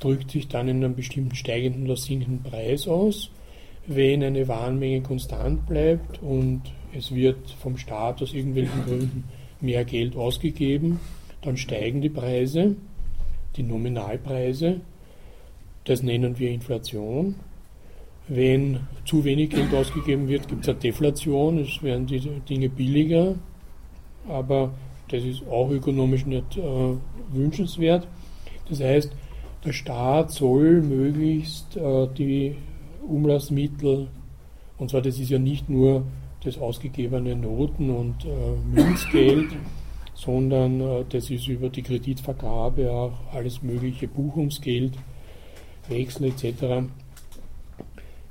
drückt sich dann in einem bestimmten steigenden oder sinkenden Preis aus. Wenn eine Warenmenge konstant bleibt und es wird vom Staat aus irgendwelchen Gründen mehr Geld ausgegeben, dann steigen die Preise, die Nominalpreise. Das nennen wir Inflation. Wenn zu wenig Geld ausgegeben wird, gibt es eine Deflation, es werden die Dinge billiger, aber das ist auch ökonomisch nicht äh, wünschenswert. Das heißt, der Staat soll möglichst äh, die Umlassmittel, und zwar das ist ja nicht nur das ausgegebene Noten- und äh, Münzgeld, sondern äh, das ist über die Kreditvergabe auch alles mögliche Buchungsgeld, Wechsel etc.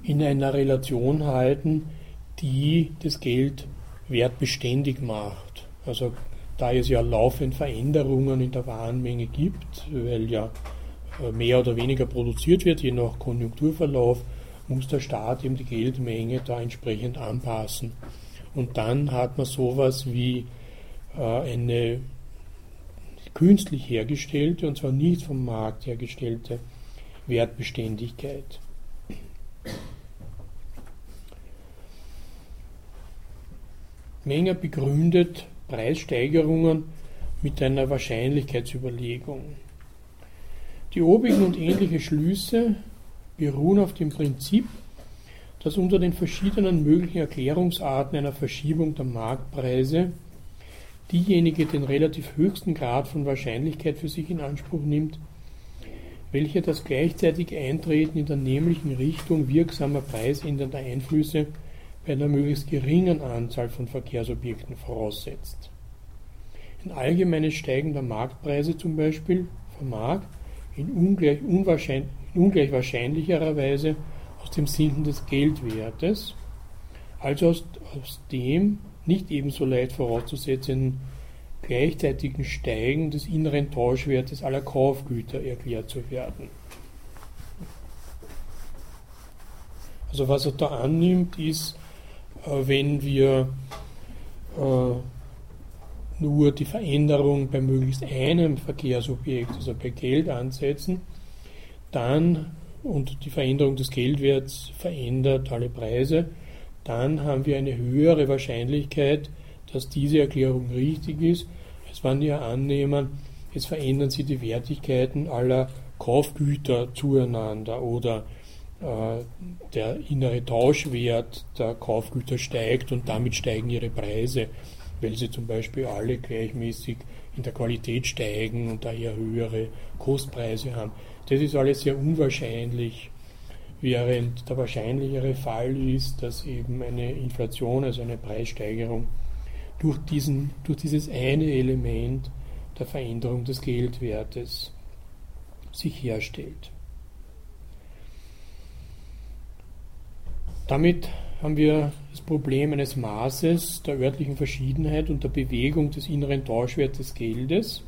in einer Relation halten, die das Geld wertbeständig macht. Also da es ja laufend Veränderungen in der Warenmenge gibt, weil ja äh, mehr oder weniger produziert wird, je nach Konjunkturverlauf, muss der Staat eben die Geldmenge da entsprechend anpassen. Und dann hat man sowas wie äh, eine künstlich hergestellte, und zwar nicht vom Markt hergestellte Wertbeständigkeit. Menger begründet Preissteigerungen mit einer Wahrscheinlichkeitsüberlegung. Die obigen und ähnliche Schlüsse beruhen auf dem Prinzip, dass unter den verschiedenen möglichen Erklärungsarten einer Verschiebung der Marktpreise diejenige den relativ höchsten Grad von Wahrscheinlichkeit für sich in Anspruch nimmt, welche das gleichzeitige Eintreten in der nämlichen Richtung wirksamer preisändernder Einflüsse bei einer möglichst geringen Anzahl von Verkehrsobjekten voraussetzt. Ein allgemeines Steigen der Marktpreise zum Beispiel vermag in ungleich, in ungleich wahrscheinlicherer Weise aus dem Sinken des Geldwertes, also aus, aus dem nicht ebenso leicht vorauszusetzenden gleichzeitigen Steigen des inneren Tauschwertes aller Kaufgüter erklärt zu werden. Also was er da annimmt, ist, äh, wenn wir äh, nur die Veränderung bei möglichst einem Verkehrsobjekt, also bei Geld ansetzen, dann und die Veränderung des Geldwerts verändert alle Preise, dann haben wir eine höhere Wahrscheinlichkeit, dass diese Erklärung richtig ist, als wenn wir annehmen, es verändern sich die Wertigkeiten aller Kaufgüter zueinander oder äh, der innere Tauschwert der Kaufgüter steigt und damit steigen ihre Preise, weil sie zum Beispiel alle gleichmäßig in der Qualität steigen und daher höhere Kostpreise haben. Das ist alles sehr unwahrscheinlich, während der wahrscheinlichere Fall ist, dass eben eine Inflation, also eine Preissteigerung, durch, diesen, durch dieses eine Element der Veränderung des Geldwertes sich herstellt. Damit haben wir das Problem eines Maßes der örtlichen Verschiedenheit und der Bewegung des inneren Tauschwertes des Geldes.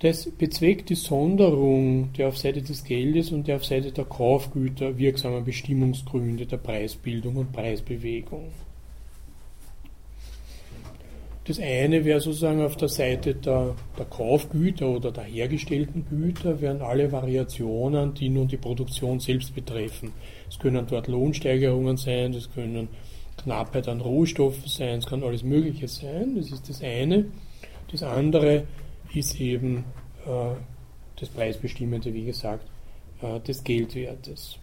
Das bezweckt die Sonderung der auf Seite des Geldes und der auf Seite der Kaufgüter wirksamen Bestimmungsgründe der Preisbildung und Preisbewegung. Das eine wäre sozusagen auf der Seite der, der, Kaufgüter oder der hergestellten Güter, wären alle Variationen, die nun die Produktion selbst betreffen. Es können dort Lohnsteigerungen sein, das können Knappheit an Rohstoffen sein, es kann alles Mögliche sein. Das ist das eine. Das andere ist eben äh, das Preisbestimmende, wie gesagt, äh, des Geldwertes.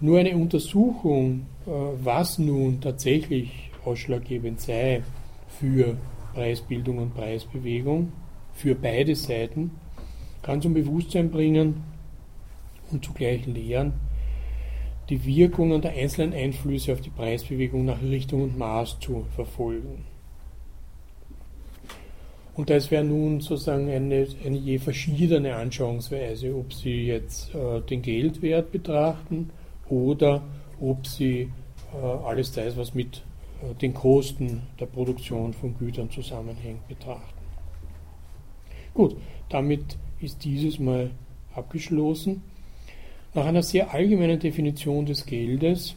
Nur eine Untersuchung, äh, was nun tatsächlich ausschlaggebend sei, für Preisbildung und Preisbewegung, für beide Seiten, kann zum Bewusstsein bringen und zugleich lehren, die Wirkungen der einzelnen Einflüsse auf die Preisbewegung nach Richtung und Maß zu verfolgen. Und das wäre nun sozusagen eine, eine je verschiedene Anschauungsweise, ob Sie jetzt äh, den Geldwert betrachten oder ob Sie äh, alles das, was mit den Kosten der Produktion von Gütern zusammenhängt, betrachten. Gut, damit ist dieses Mal abgeschlossen. Nach einer sehr allgemeinen Definition des Geldes,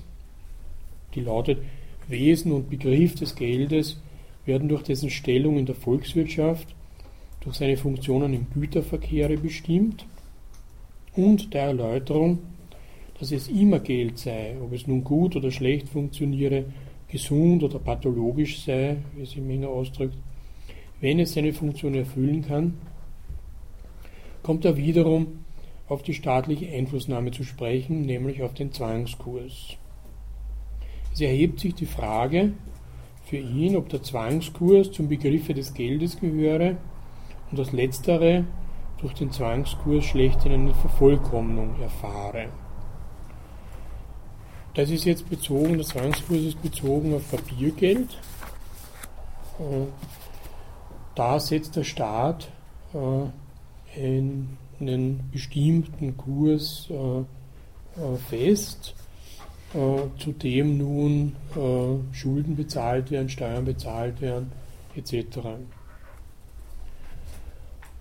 die lautet, Wesen und Begriff des Geldes werden durch dessen Stellung in der Volkswirtschaft, durch seine Funktionen im Güterverkehre bestimmt und der Erläuterung, dass es immer Geld sei, ob es nun gut oder schlecht funktioniere, gesund oder pathologisch sei, wie es Menger ausdrückt, wenn es seine Funktion erfüllen kann, kommt er wiederum auf die staatliche Einflussnahme zu sprechen, nämlich auf den Zwangskurs. Es erhebt sich die Frage für ihn, ob der Zwangskurs zum Begriffe des Geldes gehöre und das Letztere durch den Zwangskurs schlechthin eine Vervollkommnung erfahre. Das ist jetzt bezogen, der Zwangskurs ist bezogen auf Papiergeld. Äh, da setzt der Staat äh, einen bestimmten Kurs äh, fest, zu dem nun Schulden bezahlt werden, Steuern bezahlt werden, etc.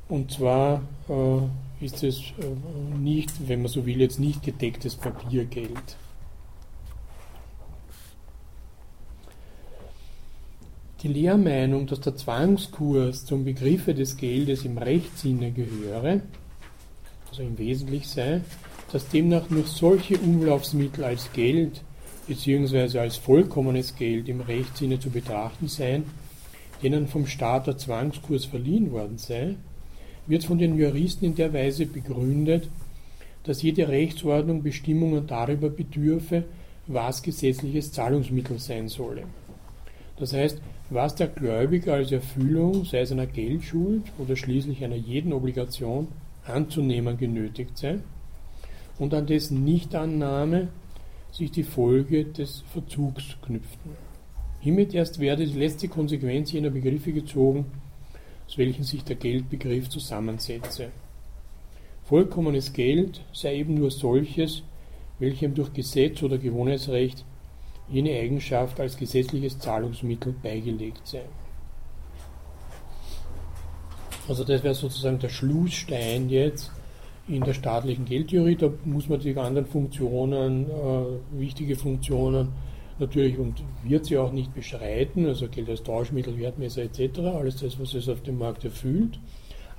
Und zwar ist es nicht, wenn man so will, jetzt nicht gedecktes Papiergeld. Die Lehrmeinung, dass der Zwangskurs zum Begriffe des Geldes im Rechtssinne gehöre, also im Wesentlichen sei, dass demnach nur solche Umlaufsmittel als Geld bzw. als vollkommenes Geld im Rechtssinne zu betrachten seien, denen vom Staat der Zwangskurs verliehen worden sei, wird von den Juristen in der Weise begründet, dass jede Rechtsordnung Bestimmungen darüber bedürfe, was gesetzliches Zahlungsmittel sein solle. Das heißt, was der Gläubiger als Erfüllung, sei es einer Geldschuld oder schließlich einer jeden Obligation, anzunehmen genötigt sei und an dessen Nichtannahme sich die Folge des Verzugs knüpften. Hiermit erst werde die letzte Konsequenz jener Begriffe gezogen, aus welchen sich der Geldbegriff zusammensetze. Vollkommenes Geld sei eben nur solches, welchem durch Gesetz oder Gewohnheitsrecht jene Eigenschaft als gesetzliches Zahlungsmittel beigelegt sei. Also das wäre sozusagen der Schlussstein jetzt in der staatlichen Geldtheorie. Da muss man die anderen Funktionen, äh, wichtige Funktionen natürlich und wird sie auch nicht beschreiten, also Geld als Tauschmittel, Wertmesser etc., alles das, was es auf dem Markt erfüllt.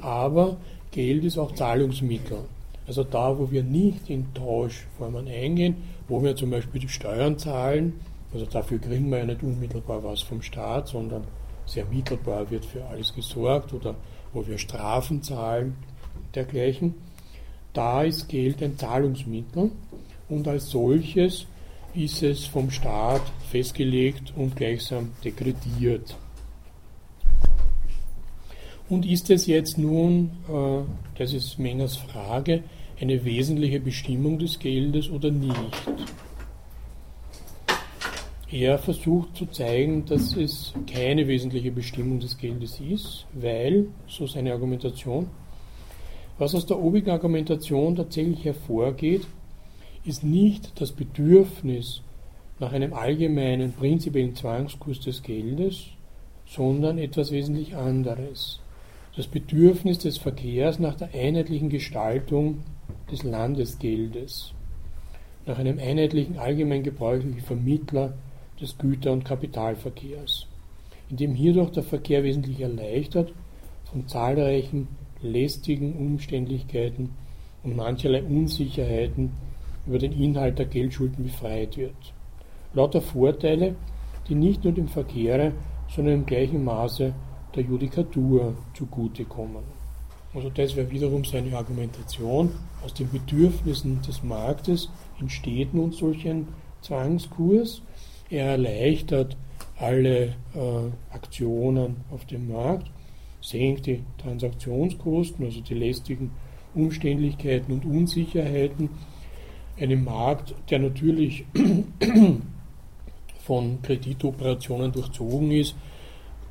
Aber Geld ist auch Zahlungsmittel. Also da, wo wir nicht in Tauschformen eingehen, wo wir zum Beispiel die Steuern zahlen, also dafür kriegen wir ja nicht unmittelbar was vom Staat, sondern sehr mittelbar wird für alles gesorgt oder wo wir Strafen zahlen, dergleichen. Da ist Geld ein Zahlungsmittel und als solches ist es vom Staat festgelegt und gleichsam dekretiert. Und ist es jetzt nun, äh, das ist Mengers Frage, eine wesentliche Bestimmung des Geldes oder nicht? Er versucht zu zeigen, dass es keine wesentliche Bestimmung des Geldes ist, weil, so seine Argumentation, was aus der obigen Argumentation tatsächlich hervorgeht, ist nicht das Bedürfnis nach einem allgemeinen prinzipiellen Zwangskurs des Geldes, sondern etwas wesentlich anderes. Das Bedürfnis des Verkehrs nach der einheitlichen Gestaltung des Landesgeldes, nach einem einheitlichen allgemein gebräuchlichen Vermittler des Güter- und Kapitalverkehrs, indem hierdurch der Verkehr wesentlich erleichtert von zahlreichen lästigen Umständlichkeiten und mancherlei Unsicherheiten über den Inhalt der Geldschulden befreit wird. Lauter Vorteile, die nicht nur dem Verkehre, sondern im gleichen Maße der Judikatur zugutekommen. Also das wäre wiederum seine Argumentation. Aus den Bedürfnissen des Marktes entsteht nun solch ein Zwangskurs er erleichtert alle äh, Aktionen auf dem Markt, senkt die Transaktionskosten, also die lästigen Umständlichkeiten und Unsicherheiten. Einem Markt, der natürlich von Kreditoperationen durchzogen ist,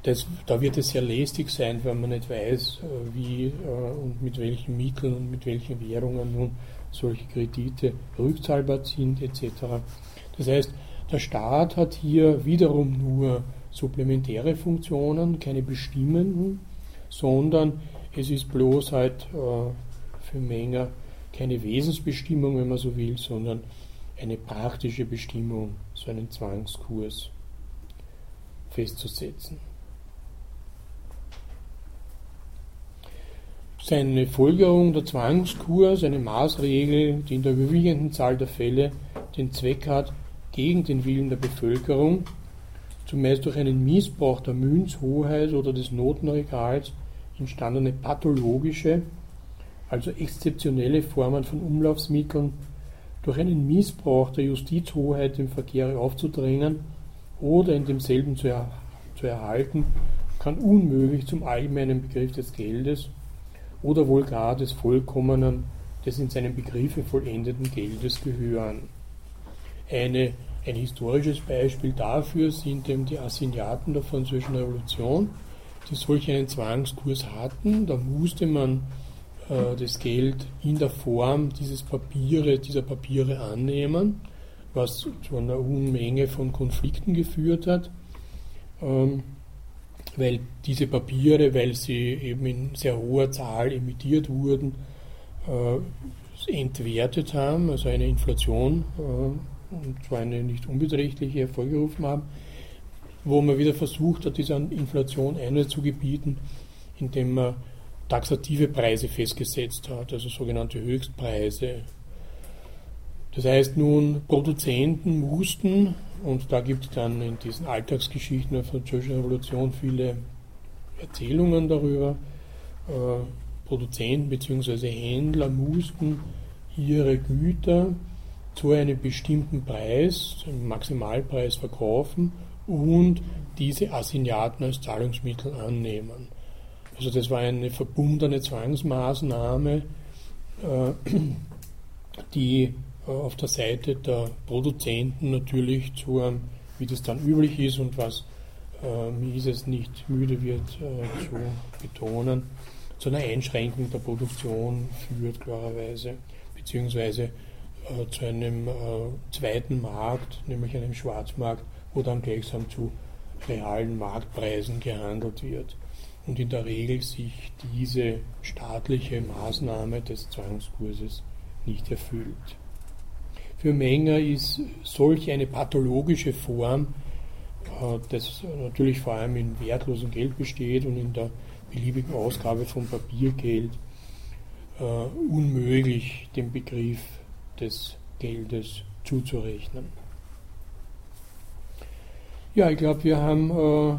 das, da wird es sehr lästig sein, wenn man nicht weiß, äh, wie äh, und mit welchen Mitteln und mit welchen Währungen nun solche Kredite rückzahlbar sind etc. Das heißt, der Staat hat hier wiederum nur supplementäre Funktionen, keine bestimmenden, sondern es ist bloß halt äh, für Menger keine Wesensbestimmung, wenn man so will, sondern eine praktische Bestimmung, so einen Zwangskurs festzusetzen. Seine Folgerung der Zwangskurs, eine Maßregel, die in der überwiegenden Zahl der Fälle den Zweck hat, gegen den Willen der Bevölkerung, zumeist durch einen Missbrauch der Münzhoheit oder des Notenregals entstandene pathologische, also exzeptionelle Formen von Umlaufsmitteln durch einen Missbrauch der Justizhoheit im Verkehr aufzudrängen oder in demselben zu, er, zu erhalten, kann unmöglich zum allgemeinen Begriff des Geldes oder wohl gar des vollkommenen, des in seinem Begriffe vollendeten Geldes gehören. Eine ein historisches Beispiel dafür sind eben die Assignaten der Französischen Revolution, die solch einen Zwangskurs hatten. Da musste man äh, das Geld in der Form dieses Papiere, dieser Papiere annehmen, was zu einer Unmenge von Konflikten geführt hat, ähm, weil diese Papiere, weil sie eben in sehr hoher Zahl emittiert wurden, äh, entwertet haben, also eine Inflation äh, und zwar eine nicht unbeträchtliche hervorgerufen haben, wo man wieder versucht hat, dieser Inflation Einhalt zu gebieten, indem man taxative Preise festgesetzt hat, also sogenannte Höchstpreise. Das heißt nun, Produzenten mussten, und da gibt es dann in diesen Alltagsgeschichten der Französischen Revolution viele Erzählungen darüber, äh, Produzenten bzw. Händler mussten ihre Güter zu einem bestimmten Preis, einem Maximalpreis verkaufen und diese Assignaten als Zahlungsmittel annehmen. Also das war eine verbundene Zwangsmaßnahme, äh, die auf der Seite der Produzenten natürlich zu einem, wie das dann üblich ist und was äh, Mises nicht müde wird zu betonen, zu einer Einschränkung der Produktion führt klarerweise, beziehungsweise äh, zu einem äh, zweiten Markt, nämlich einem Schwarzmarkt, wo dann gleichsam zu realen Marktpreisen gehandelt wird. und in der Regel sich diese staatliche Maßnahme des Zwangskurses nicht erfüllt. Für Menger ist solch eine pathologische Form, äh, das natürlich vor allem in wertlosem Geld besteht und in der beliebigen Ausgabe von Papiergeld, äh, unmöglich dem Begriff des Geldes zuzurechnen. Ja, ich glaube, wir haben, äh,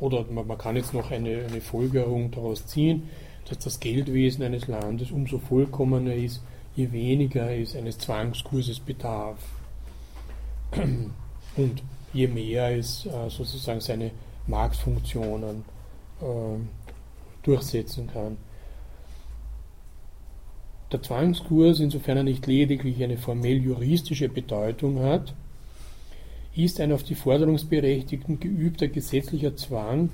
oder man, kann jetzt noch eine, eine Folgerung daraus ziehen, dass das Geldwesen eines Landes umso vollkommener ist, je weniger es eines Zwangskurses bedarf. Und je mehr es äh, sozusagen seine Marktfunktionen äh, durchsetzen kann. Der Zwangskurs, insofern er nicht lediglich eine formell juristische Bedeutung hat, ist ein auf die Forderungsberechtigten geübter gesetzlicher Zwang,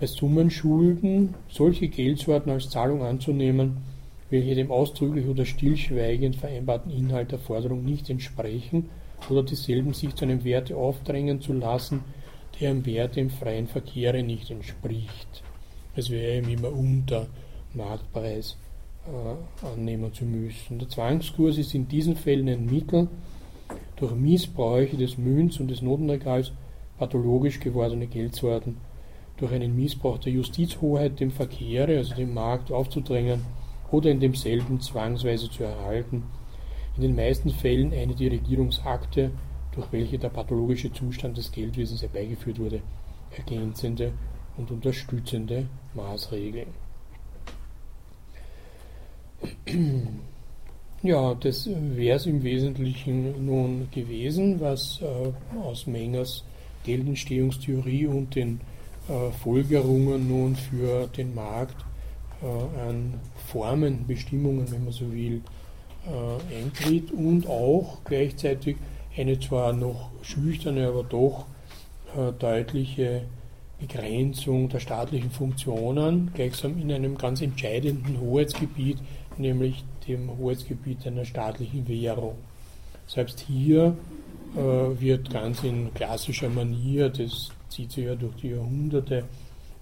bei Summenschulden solche Geldsorten als Zahlung anzunehmen, welche dem ausdrücklich oder stillschweigend vereinbarten Inhalt der Forderung nicht entsprechen oder dieselben sich zu einem Werte aufdrängen zu lassen, der dem Werte im freien Verkehre nicht entspricht. Es wäre ihm immer unter Marktpreis äh, annehmen zu müssen. Der Zwangskurs ist in diesen Fällen ein Mittel, durch Missbräuche des Münz- und des Notenregals pathologisch gewordene Geldsorten durch einen Missbrauch der Justizhoheit dem Verkehre, also dem Markt, aufzudrängen oder in demselben zwangsweise zu erhalten, in den meisten Fällen eine die Regierungsakte, durch welche der pathologische Zustand des Geldwesens herbeigeführt wurde, ergänzende und unterstützende Maßregeln. Ja, das wäre es im Wesentlichen nun gewesen, was äh, aus Mengers Geldentstehungstheorie und den äh, Folgerungen nun für den Markt an Formen, Bestimmungen, wenn man so will, äh, eintritt und auch gleichzeitig eine zwar noch schüchterne, aber doch äh, deutliche Begrenzung der staatlichen Funktionen, gleichsam in einem ganz entscheidenden Hoheitsgebiet, nämlich dem Hoheitsgebiet einer staatlichen Währung. Selbst hier äh, wird ganz in klassischer Manier, das zieht sich ja durch die Jahrhunderte,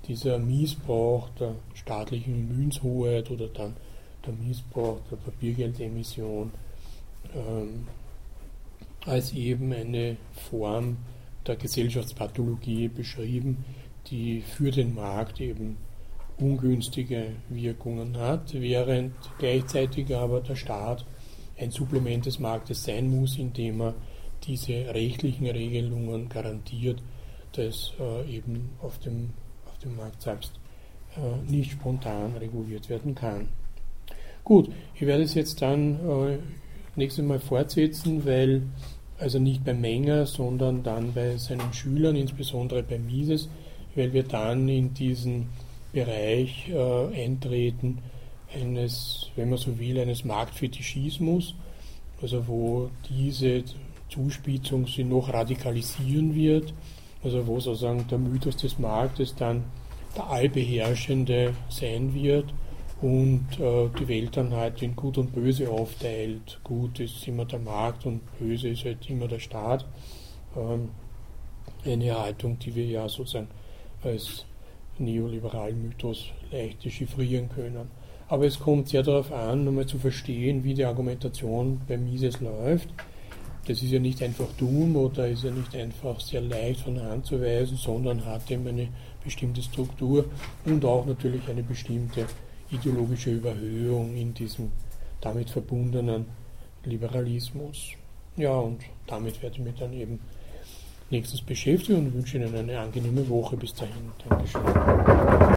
dieser Missbrauch der staatlichen Münzhoheit oder dann der Missbrauch der Papiergeldemission ähm, als eben eine Form der Gesellschaftspathologie beschrieben, die für den Markt eben ungünstige Wirkungen hat, während gleichzeitig aber der Staat ein Supplement des Marktes sein muss, indem er diese rechtlichen Regelungen garantiert, dass äh, eben auf dem, dem Markt selbst äh, nicht spontan reguliert werden kann. Gut, ich werde es jetzt dann äh, nächstes Mal fortsetzen, weil also nicht bei Menger, sondern dann bei seinen Schülern, insbesondere bei Mises, weil wir dann in diesen Bereich äh, eintreten eines, wenn man so will, eines Marktfetischismus, also wo diese Zuspitzung sie noch radikalisieren wird, also wo sozusagen der Mythos des Marktes dann der allbeherrschende sein wird und äh, die Welt dann halt in Gut und Böse aufteilt. Gut ist immer der Markt und Böse ist halt immer der Staat. Ähm, eine Haltung, die wir ja sozusagen als neoliberalen Mythos leicht dechiffrieren können. Aber es kommt sehr darauf an, nochmal zu verstehen, wie die Argumentation bei Mises läuft. Das ist ja nicht einfach dumm oder ist ja nicht einfach sehr leicht von der Hand zu weisen, sondern hat eben eine bestimmte Struktur und auch natürlich eine bestimmte ideologische Überhöhung in diesem damit verbundenen Liberalismus. Ja, und damit werde ich mich dann eben nächstes beschäftigen und wünsche Ihnen eine angenehme Woche bis dahin. Dankeschön.